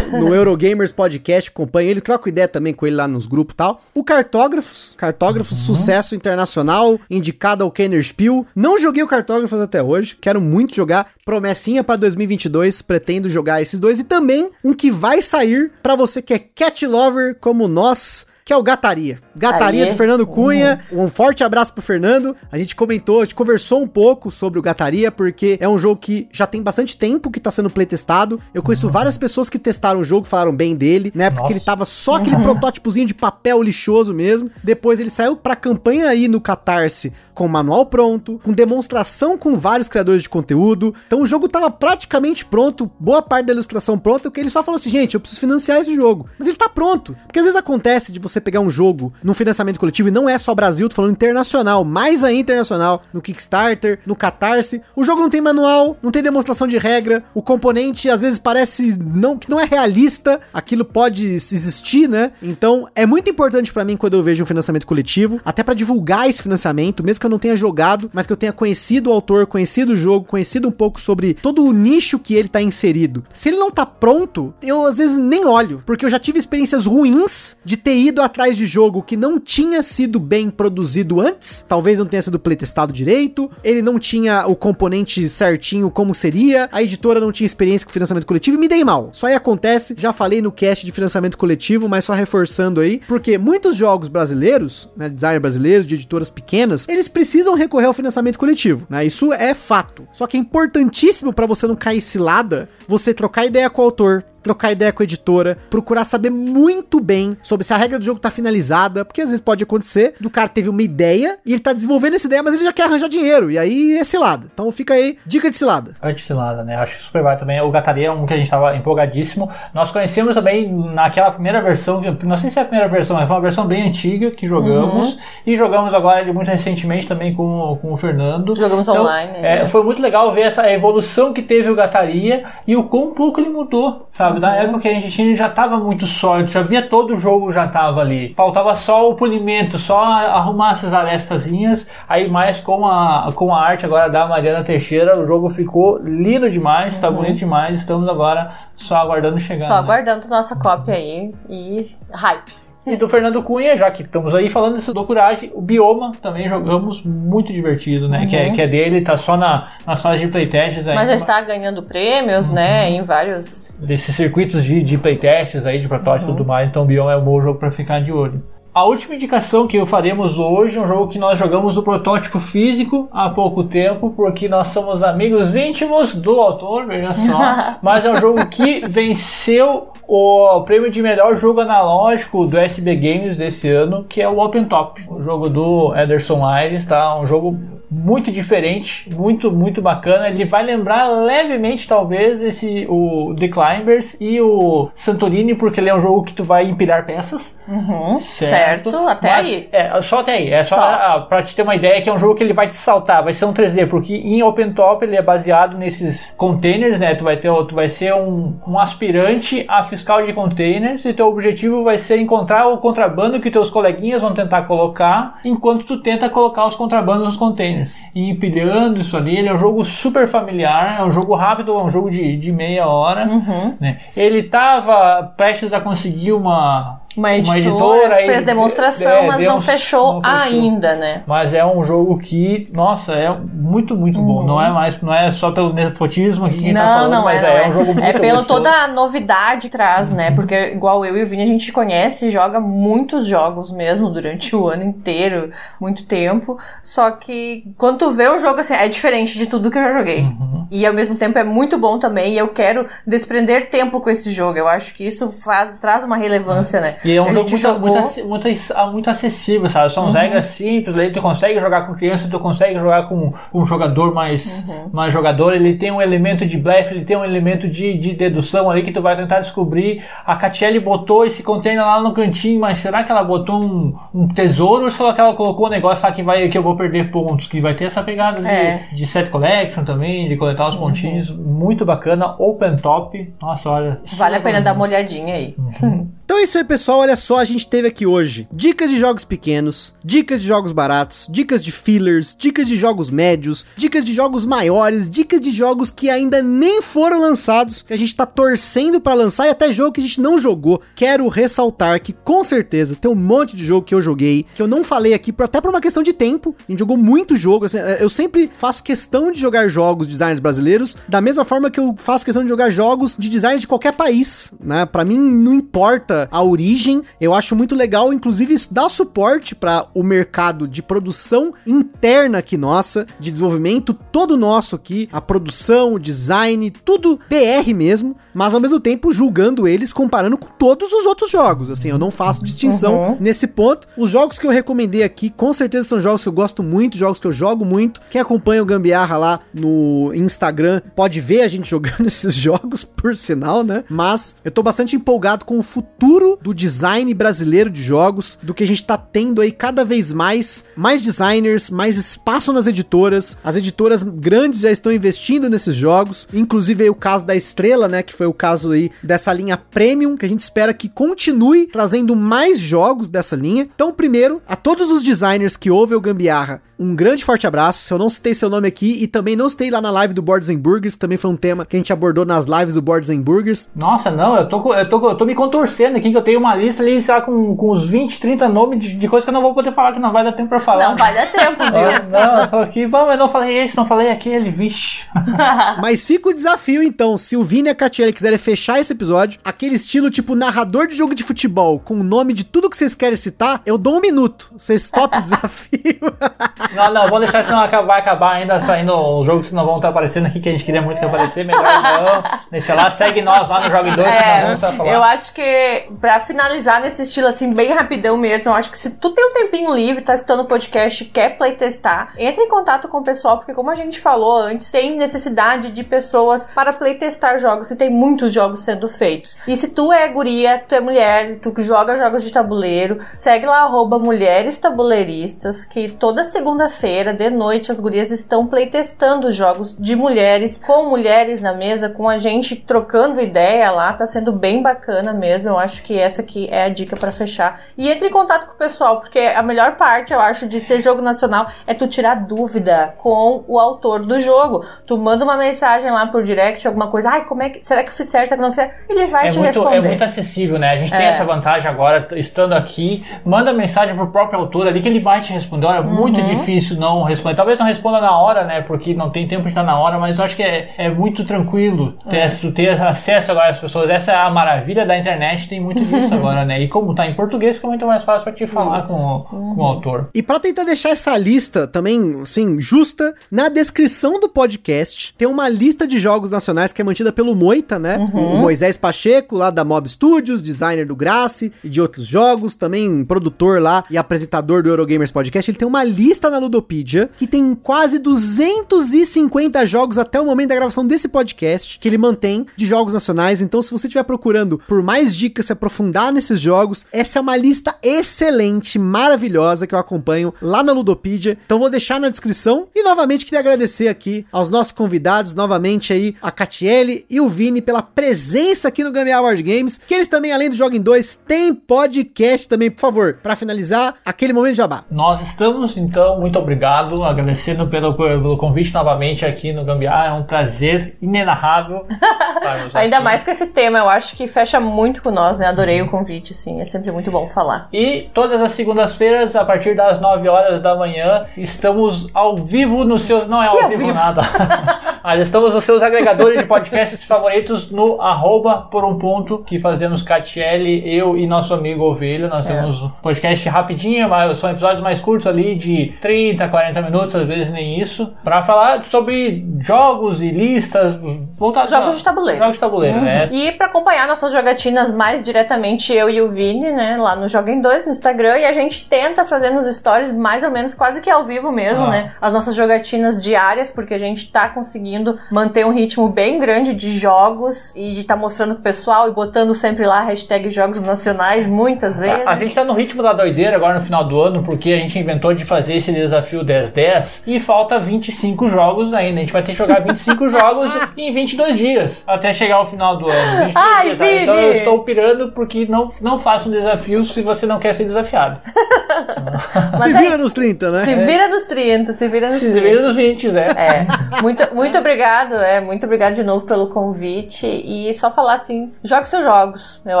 No, no Eurogamers Podcast, acompanho ele. Troco ideia também com ele lá nos grupos e tal. O Cartógrafos. Cartógrafos, sucesso internacional. Indicado ao Kenner Spiel. Não joguei o Cartógrafos até hoje. Quero muito jogar. Promessinha pra 2022. Pretendo jogar esses dois. E também um que vai sair pra você que é cat lover como nós que é o Gataria. Gataria Aê. do Fernando Cunha. Um forte abraço pro Fernando. A gente comentou, a gente conversou um pouco sobre o Gataria, porque é um jogo que já tem bastante tempo que tá sendo playtestado. Eu conheço várias pessoas que testaram o jogo, falaram bem dele, né? Porque Nossa. ele tava só aquele protótipozinho de papel lixoso mesmo. Depois ele saiu pra campanha aí no Catarse com manual pronto, com demonstração com vários criadores de conteúdo. Então o jogo tava praticamente pronto, boa parte da ilustração pronta, que ele só falou assim, gente, eu preciso financiar esse jogo. Mas ele tá pronto. Porque às vezes acontece de você você pegar um jogo num financiamento coletivo, e não é só Brasil, tô falando internacional, mais ainda internacional, no Kickstarter, no Catarse. O jogo não tem manual, não tem demonstração de regra, o componente às vezes parece não que não é realista, aquilo pode existir, né? Então é muito importante para mim quando eu vejo um financiamento coletivo, até para divulgar esse financiamento, mesmo que eu não tenha jogado, mas que eu tenha conhecido o autor, conhecido o jogo, conhecido um pouco sobre todo o nicho que ele tá inserido. Se ele não tá pronto, eu às vezes nem olho, porque eu já tive experiências ruins de ter ido atrás de jogo que não tinha sido bem produzido antes, talvez não tenha sido playtestado direito, ele não tinha o componente certinho como seria, a editora não tinha experiência com financiamento coletivo e me dei mal. Só aí acontece, já falei no cast de financiamento coletivo, mas só reforçando aí, porque muitos jogos brasileiros, né, designer brasileiros, de editoras pequenas, eles precisam recorrer ao financiamento coletivo, né? Isso é fato. Só que é importantíssimo para você não cair cilada, você trocar ideia com o autor, trocar ideia com a editora, procurar saber muito bem sobre se a regra do jogo tá finalizada, porque às vezes pode acontecer do cara teve uma ideia e ele tá desenvolvendo essa ideia, mas ele já quer arranjar dinheiro, e aí é cilada. Então fica aí, dica de cilada. Anti-cilada, né? Acho super válido também. O Gataria é um que a gente tava empolgadíssimo. Nós conhecemos também naquela primeira versão, não sei se é a primeira versão, mas foi uma versão bem antiga que jogamos, uhum. e jogamos agora ele muito recentemente também com, com o Fernando. Jogamos então, online. É, né? Foi muito legal ver essa evolução que teve o Gataria e o quão pouco ele mudou, sabe? Sabe? Da época que a gente tinha já estava muito sólido, já via todo o jogo já estava ali. Faltava só o polimento, só arrumar essas arestazinhas. Aí mais com a, com a arte agora da Mariana Teixeira, o jogo ficou lindo demais, está uhum. bonito demais. Estamos agora só aguardando chegar. Só né? aguardando nossa cópia aí e hype. E do Fernando Cunha, já que estamos aí falando desse do Coragem, o Bioma também jogamos muito divertido, né? Uhum. Que, é, uhum. que é dele, tá só na, nas fases de playtests aí. Mas já está ganhando prêmios, uhum. né? Em vários. Desses circuitos de, de playtests aí, de protótipo uhum. e tudo mais. Então o Bioma é um bom jogo para ficar de olho. A última indicação que faremos hoje é um jogo que nós jogamos o protótipo físico há pouco tempo, porque nós somos amigos íntimos do autor, veja só. Mas é um jogo que venceu o prêmio de melhor jogo analógico do SB Games desse ano, que é o Open Top, o jogo do Ederson Aires, tá? Um jogo muito diferente, muito muito bacana. Ele vai lembrar levemente talvez esse o The Climbers e o Santorini porque ele é um jogo que tu vai empilhar peças. Uhum, certo. certo. até Mas, aí. É, só até aí. É só, só. para te ter uma ideia que é um jogo que ele vai te saltar, vai ser um 3D porque em OpenTop ele é baseado nesses containers, né? Tu vai ter tu vai ser um, um aspirante a fiscal de containers e teu objetivo vai ser encontrar o contrabando que teus coleguinhas vão tentar colocar enquanto tu tenta colocar os contrabandos nos containers e empilhando isso ali. Ele é um jogo super familiar, é um jogo rápido, é um jogo de, de meia hora. Uhum. Né? Ele estava prestes a conseguir uma, uma editora, uma editora fez demonstração, é, mas não, fechou não, fechou ainda, né? Mas é um jogo que, nossa, é muito, muito uhum. bom. Não é mais, não é só pelo nepotismo que não, tá falando, não mas é, é, é, um jogo muito É pela toda a novidade que traz, né? uhum. né? Porque igual eu e o Vini, a gente conhece e joga muitos jogos mesmo durante o ano inteiro, muito tempo. Só que quando tu vê o jogo assim, é diferente de tudo que eu já joguei. Uhum. E ao mesmo tempo é muito bom também. E eu quero desprender tempo com esse jogo. Eu acho que isso faz, traz uma relevância, né? E é um jogo muito, jogou... muito, muito, muito, acessível, sabe? São uhum. regras simples, aí tu consegue jogar com criança, tu consegue jogar com, com um jogador mais, uhum. mais jogador. Ele tem um elemento de blefe, ele tem um elemento de, de dedução ali que tu vai tentar descobrir. A Catiele botou esse container lá no cantinho, mas será que ela botou um, um tesouro ou será que ela colocou um negócio lá que, vai, que eu vou perder pontos? Que vai ter essa pegada é. de, de set collection também, de coletar os uhum. pontinhos. Muito bacana, open top. Nossa, olha. Vale a pena dar uma olhadinha aí. Uhum. Então é isso aí, pessoal. Olha só, a gente teve aqui hoje dicas de jogos pequenos, dicas de jogos baratos, dicas de fillers, dicas de jogos médios, dicas de jogos maiores, dicas de jogos que ainda nem foram lançados, que a gente tá torcendo para lançar e até jogo que a gente não jogou. Quero ressaltar que com certeza tem um monte de jogo que eu joguei, que eu não falei aqui, até por uma questão de tempo. A gente jogou muito jogo. Assim, eu sempre faço questão de jogar jogos de designers brasileiros, da mesma forma que eu faço questão de jogar jogos de design de qualquer país, né? Para mim não importa a origem. Eu acho muito legal, inclusive isso dá suporte para o mercado de produção interna aqui nossa, de desenvolvimento todo nosso aqui, a produção, o design, tudo BR mesmo, mas ao mesmo tempo julgando eles comparando com todos os outros jogos. Assim, eu não faço distinção uhum. nesse ponto. Os jogos que eu recomendei aqui, com certeza são jogos que eu gosto muito, jogos que eu jogo muito. Quem acompanha o Gambiarra lá no Instagram pode ver a gente jogando esses jogos, por sinal, né? Mas eu tô bastante empolgado com o futuro futuro do design brasileiro de jogos, do que a gente tá tendo aí cada vez mais, mais designers, mais espaço nas editoras. As editoras grandes já estão investindo nesses jogos, inclusive aí o caso da Estrela, né, que foi o caso aí dessa linha Premium, que a gente espera que continue trazendo mais jogos dessa linha. Então, primeiro, a todos os designers que ouvem o Gambiarra, um grande forte abraço. Se eu não citei seu nome aqui e também não citei lá na live do Boards Burgers, também foi um tema que a gente abordou nas lives do Boards Burgers. Nossa, não, eu tô, eu tô, eu tô me contorcendo aqui, que eu tenho uma lista ali, sei lá, com, com uns 20, 30 nomes de, de coisas que eu não vou poder falar, que não vai dar tempo pra falar. Não, vai dar tempo, viu? não, eu tô aqui, bom, não falei esse, não falei aquele, vixe. Mas fica o desafio então, se o Vini e a Catiele quiserem fechar esse episódio, aquele estilo tipo narrador de jogo de futebol, com o nome de tudo que vocês querem citar, eu dou um minuto. Vocês topam o desafio? Não, não, vou deixar senão vai acabar ainda saindo os jogos que não vão estar aparecendo aqui, que a gente queria muito que aparecer, melhor não. Deixa lá, segue nós lá no Jogo 2 é, que nós vamos estar falando. Eu acho que, pra finalizar nesse estilo assim, bem rapidão mesmo, eu acho que se tu tem um tempinho livre, tá escutando o podcast quer playtestar, entre em contato com o pessoal, porque como a gente falou antes, tem necessidade de pessoas para playtestar jogos, e tem muitos jogos sendo feitos. E se tu é guria, tu é mulher, tu joga jogos de tabuleiro, segue lá arroba mulheres tabuleiristas, que toda segunda-feira, de noite, as gurias estão playtestando jogos de mulheres, com mulheres na mesa, com a gente trocando ideia lá, tá sendo bem bacana mesmo. Eu acho que essa aqui é a dica para fechar. E entre em contato com o pessoal, porque a melhor parte, eu acho, de ser jogo nacional é tu tirar dúvida com o autor do jogo. Tu manda uma mensagem lá por direct, alguma coisa, ai, como é que. Será que eu fiz certo? Será que não fiz Ele vai é te muito, responder. É muito acessível, né? A gente é. tem essa vantagem agora, estando aqui, manda mensagem pro próprio autor ali que ele vai te responder. Olha, é muito uhum. difícil não responder. Talvez não responda na hora, né? Porque não tem tempo de estar na hora, mas eu acho que é, é muito tranquilo ter, é. ter acesso agora às pessoas. Essa é a maravilha da internet, tem muito disso agora, né? E como tá em português, fica muito mais fácil pra te falar com, com o autor. E para tentar deixar essa lista também, assim, justa, na descrição do podcast tem uma lista de jogos nacionais que é mantida pelo Moita, né? Uhum. O Moisés Pacheco, lá da Mob Studios, designer do Grace e de outros jogos, também produtor lá e apresentador do Eurogamers Podcast. Ele tem uma lista na Ludopedia que tem quase 250 jogos até o momento da gravação desse podcast que ele mantém de jogos nacionais. Então, se você estiver procurando por mais dicas, se aprofundar nesses jogos, essa é uma lista excelente, maravilhosa que eu acompanho lá na Ludopedia. Então, vou deixar na descrição. E novamente queria agradecer aqui aos nossos convidados, novamente aí a Catiele e o Vini pela presença aqui no Gambiarra Board Games. Que eles também, além do Jogo em 2, tem podcast também, por favor, para finalizar aquele momento de jabá. Nós estamos, então, muito obrigado, agradecendo pelo, pelo convite novamente aqui no Gambiarra. É um prazer inenarrável. Ainda aqui. mais com esse tema, eu acho que fecha muito com nós, né? Adorei o convite, sim. É sempre muito bom falar. E todas as segundas-feiras, a partir das 9 horas da manhã, estamos ao vivo nos seus. Não é ao vivo, vivo, nada. Mas estamos nos seus agregadores de podcasts favoritos no arroba por um ponto, que fazemos Catiele, eu e nosso amigo Ovelha. Nós é. temos um podcast rapidinho, mas são episódios mais curtos ali, de 30, 40 minutos, às vezes nem isso, para falar sobre jogos e listas voltados Jogos de tabuleiro. Jogos de tabuleiro, uhum. né? E para acompanhar nossas jogatinas mais diretamente, eu e o Vini, né, lá no Joguem 2 no Instagram, e a gente tenta fazer nos stories mais ou menos quase que ao vivo mesmo, ah. né? As nossas jogatinas diárias, porque a gente tá conseguindo manter um ritmo bem grande de jogos e de estar tá mostrando pro pessoal e botando sempre lá a hashtag Jogos Nacionais, muitas vezes. A, a, gente tá no ritmo da doideira agora no final do ano, porque a gente inventou de fazer esse desafio 10-10 e falta 25 jogos ainda. A gente vai ter que jogar 25 jogos em 22 dias até chegar ao final do ano. Ai, dias, então eu estou pirando porque não, não faça um desafio se você não quer ser desafiado. se vira é nos 30, né? Se vira nos 30, se vira nos se 30. Se vira nos 20, né? É. Muito, muito obrigado, é. Muito obrigado de novo pelo convite. E só falar assim, jogue seus jogos. Eu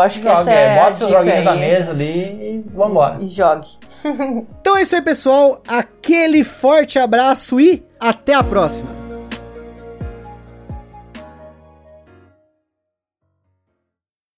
acho que jogue, essa é, é Bota os joguinhos na mesa ali e vambora. E jogue. então é isso aí, pessoal. Aquele forte abraço e até a próxima.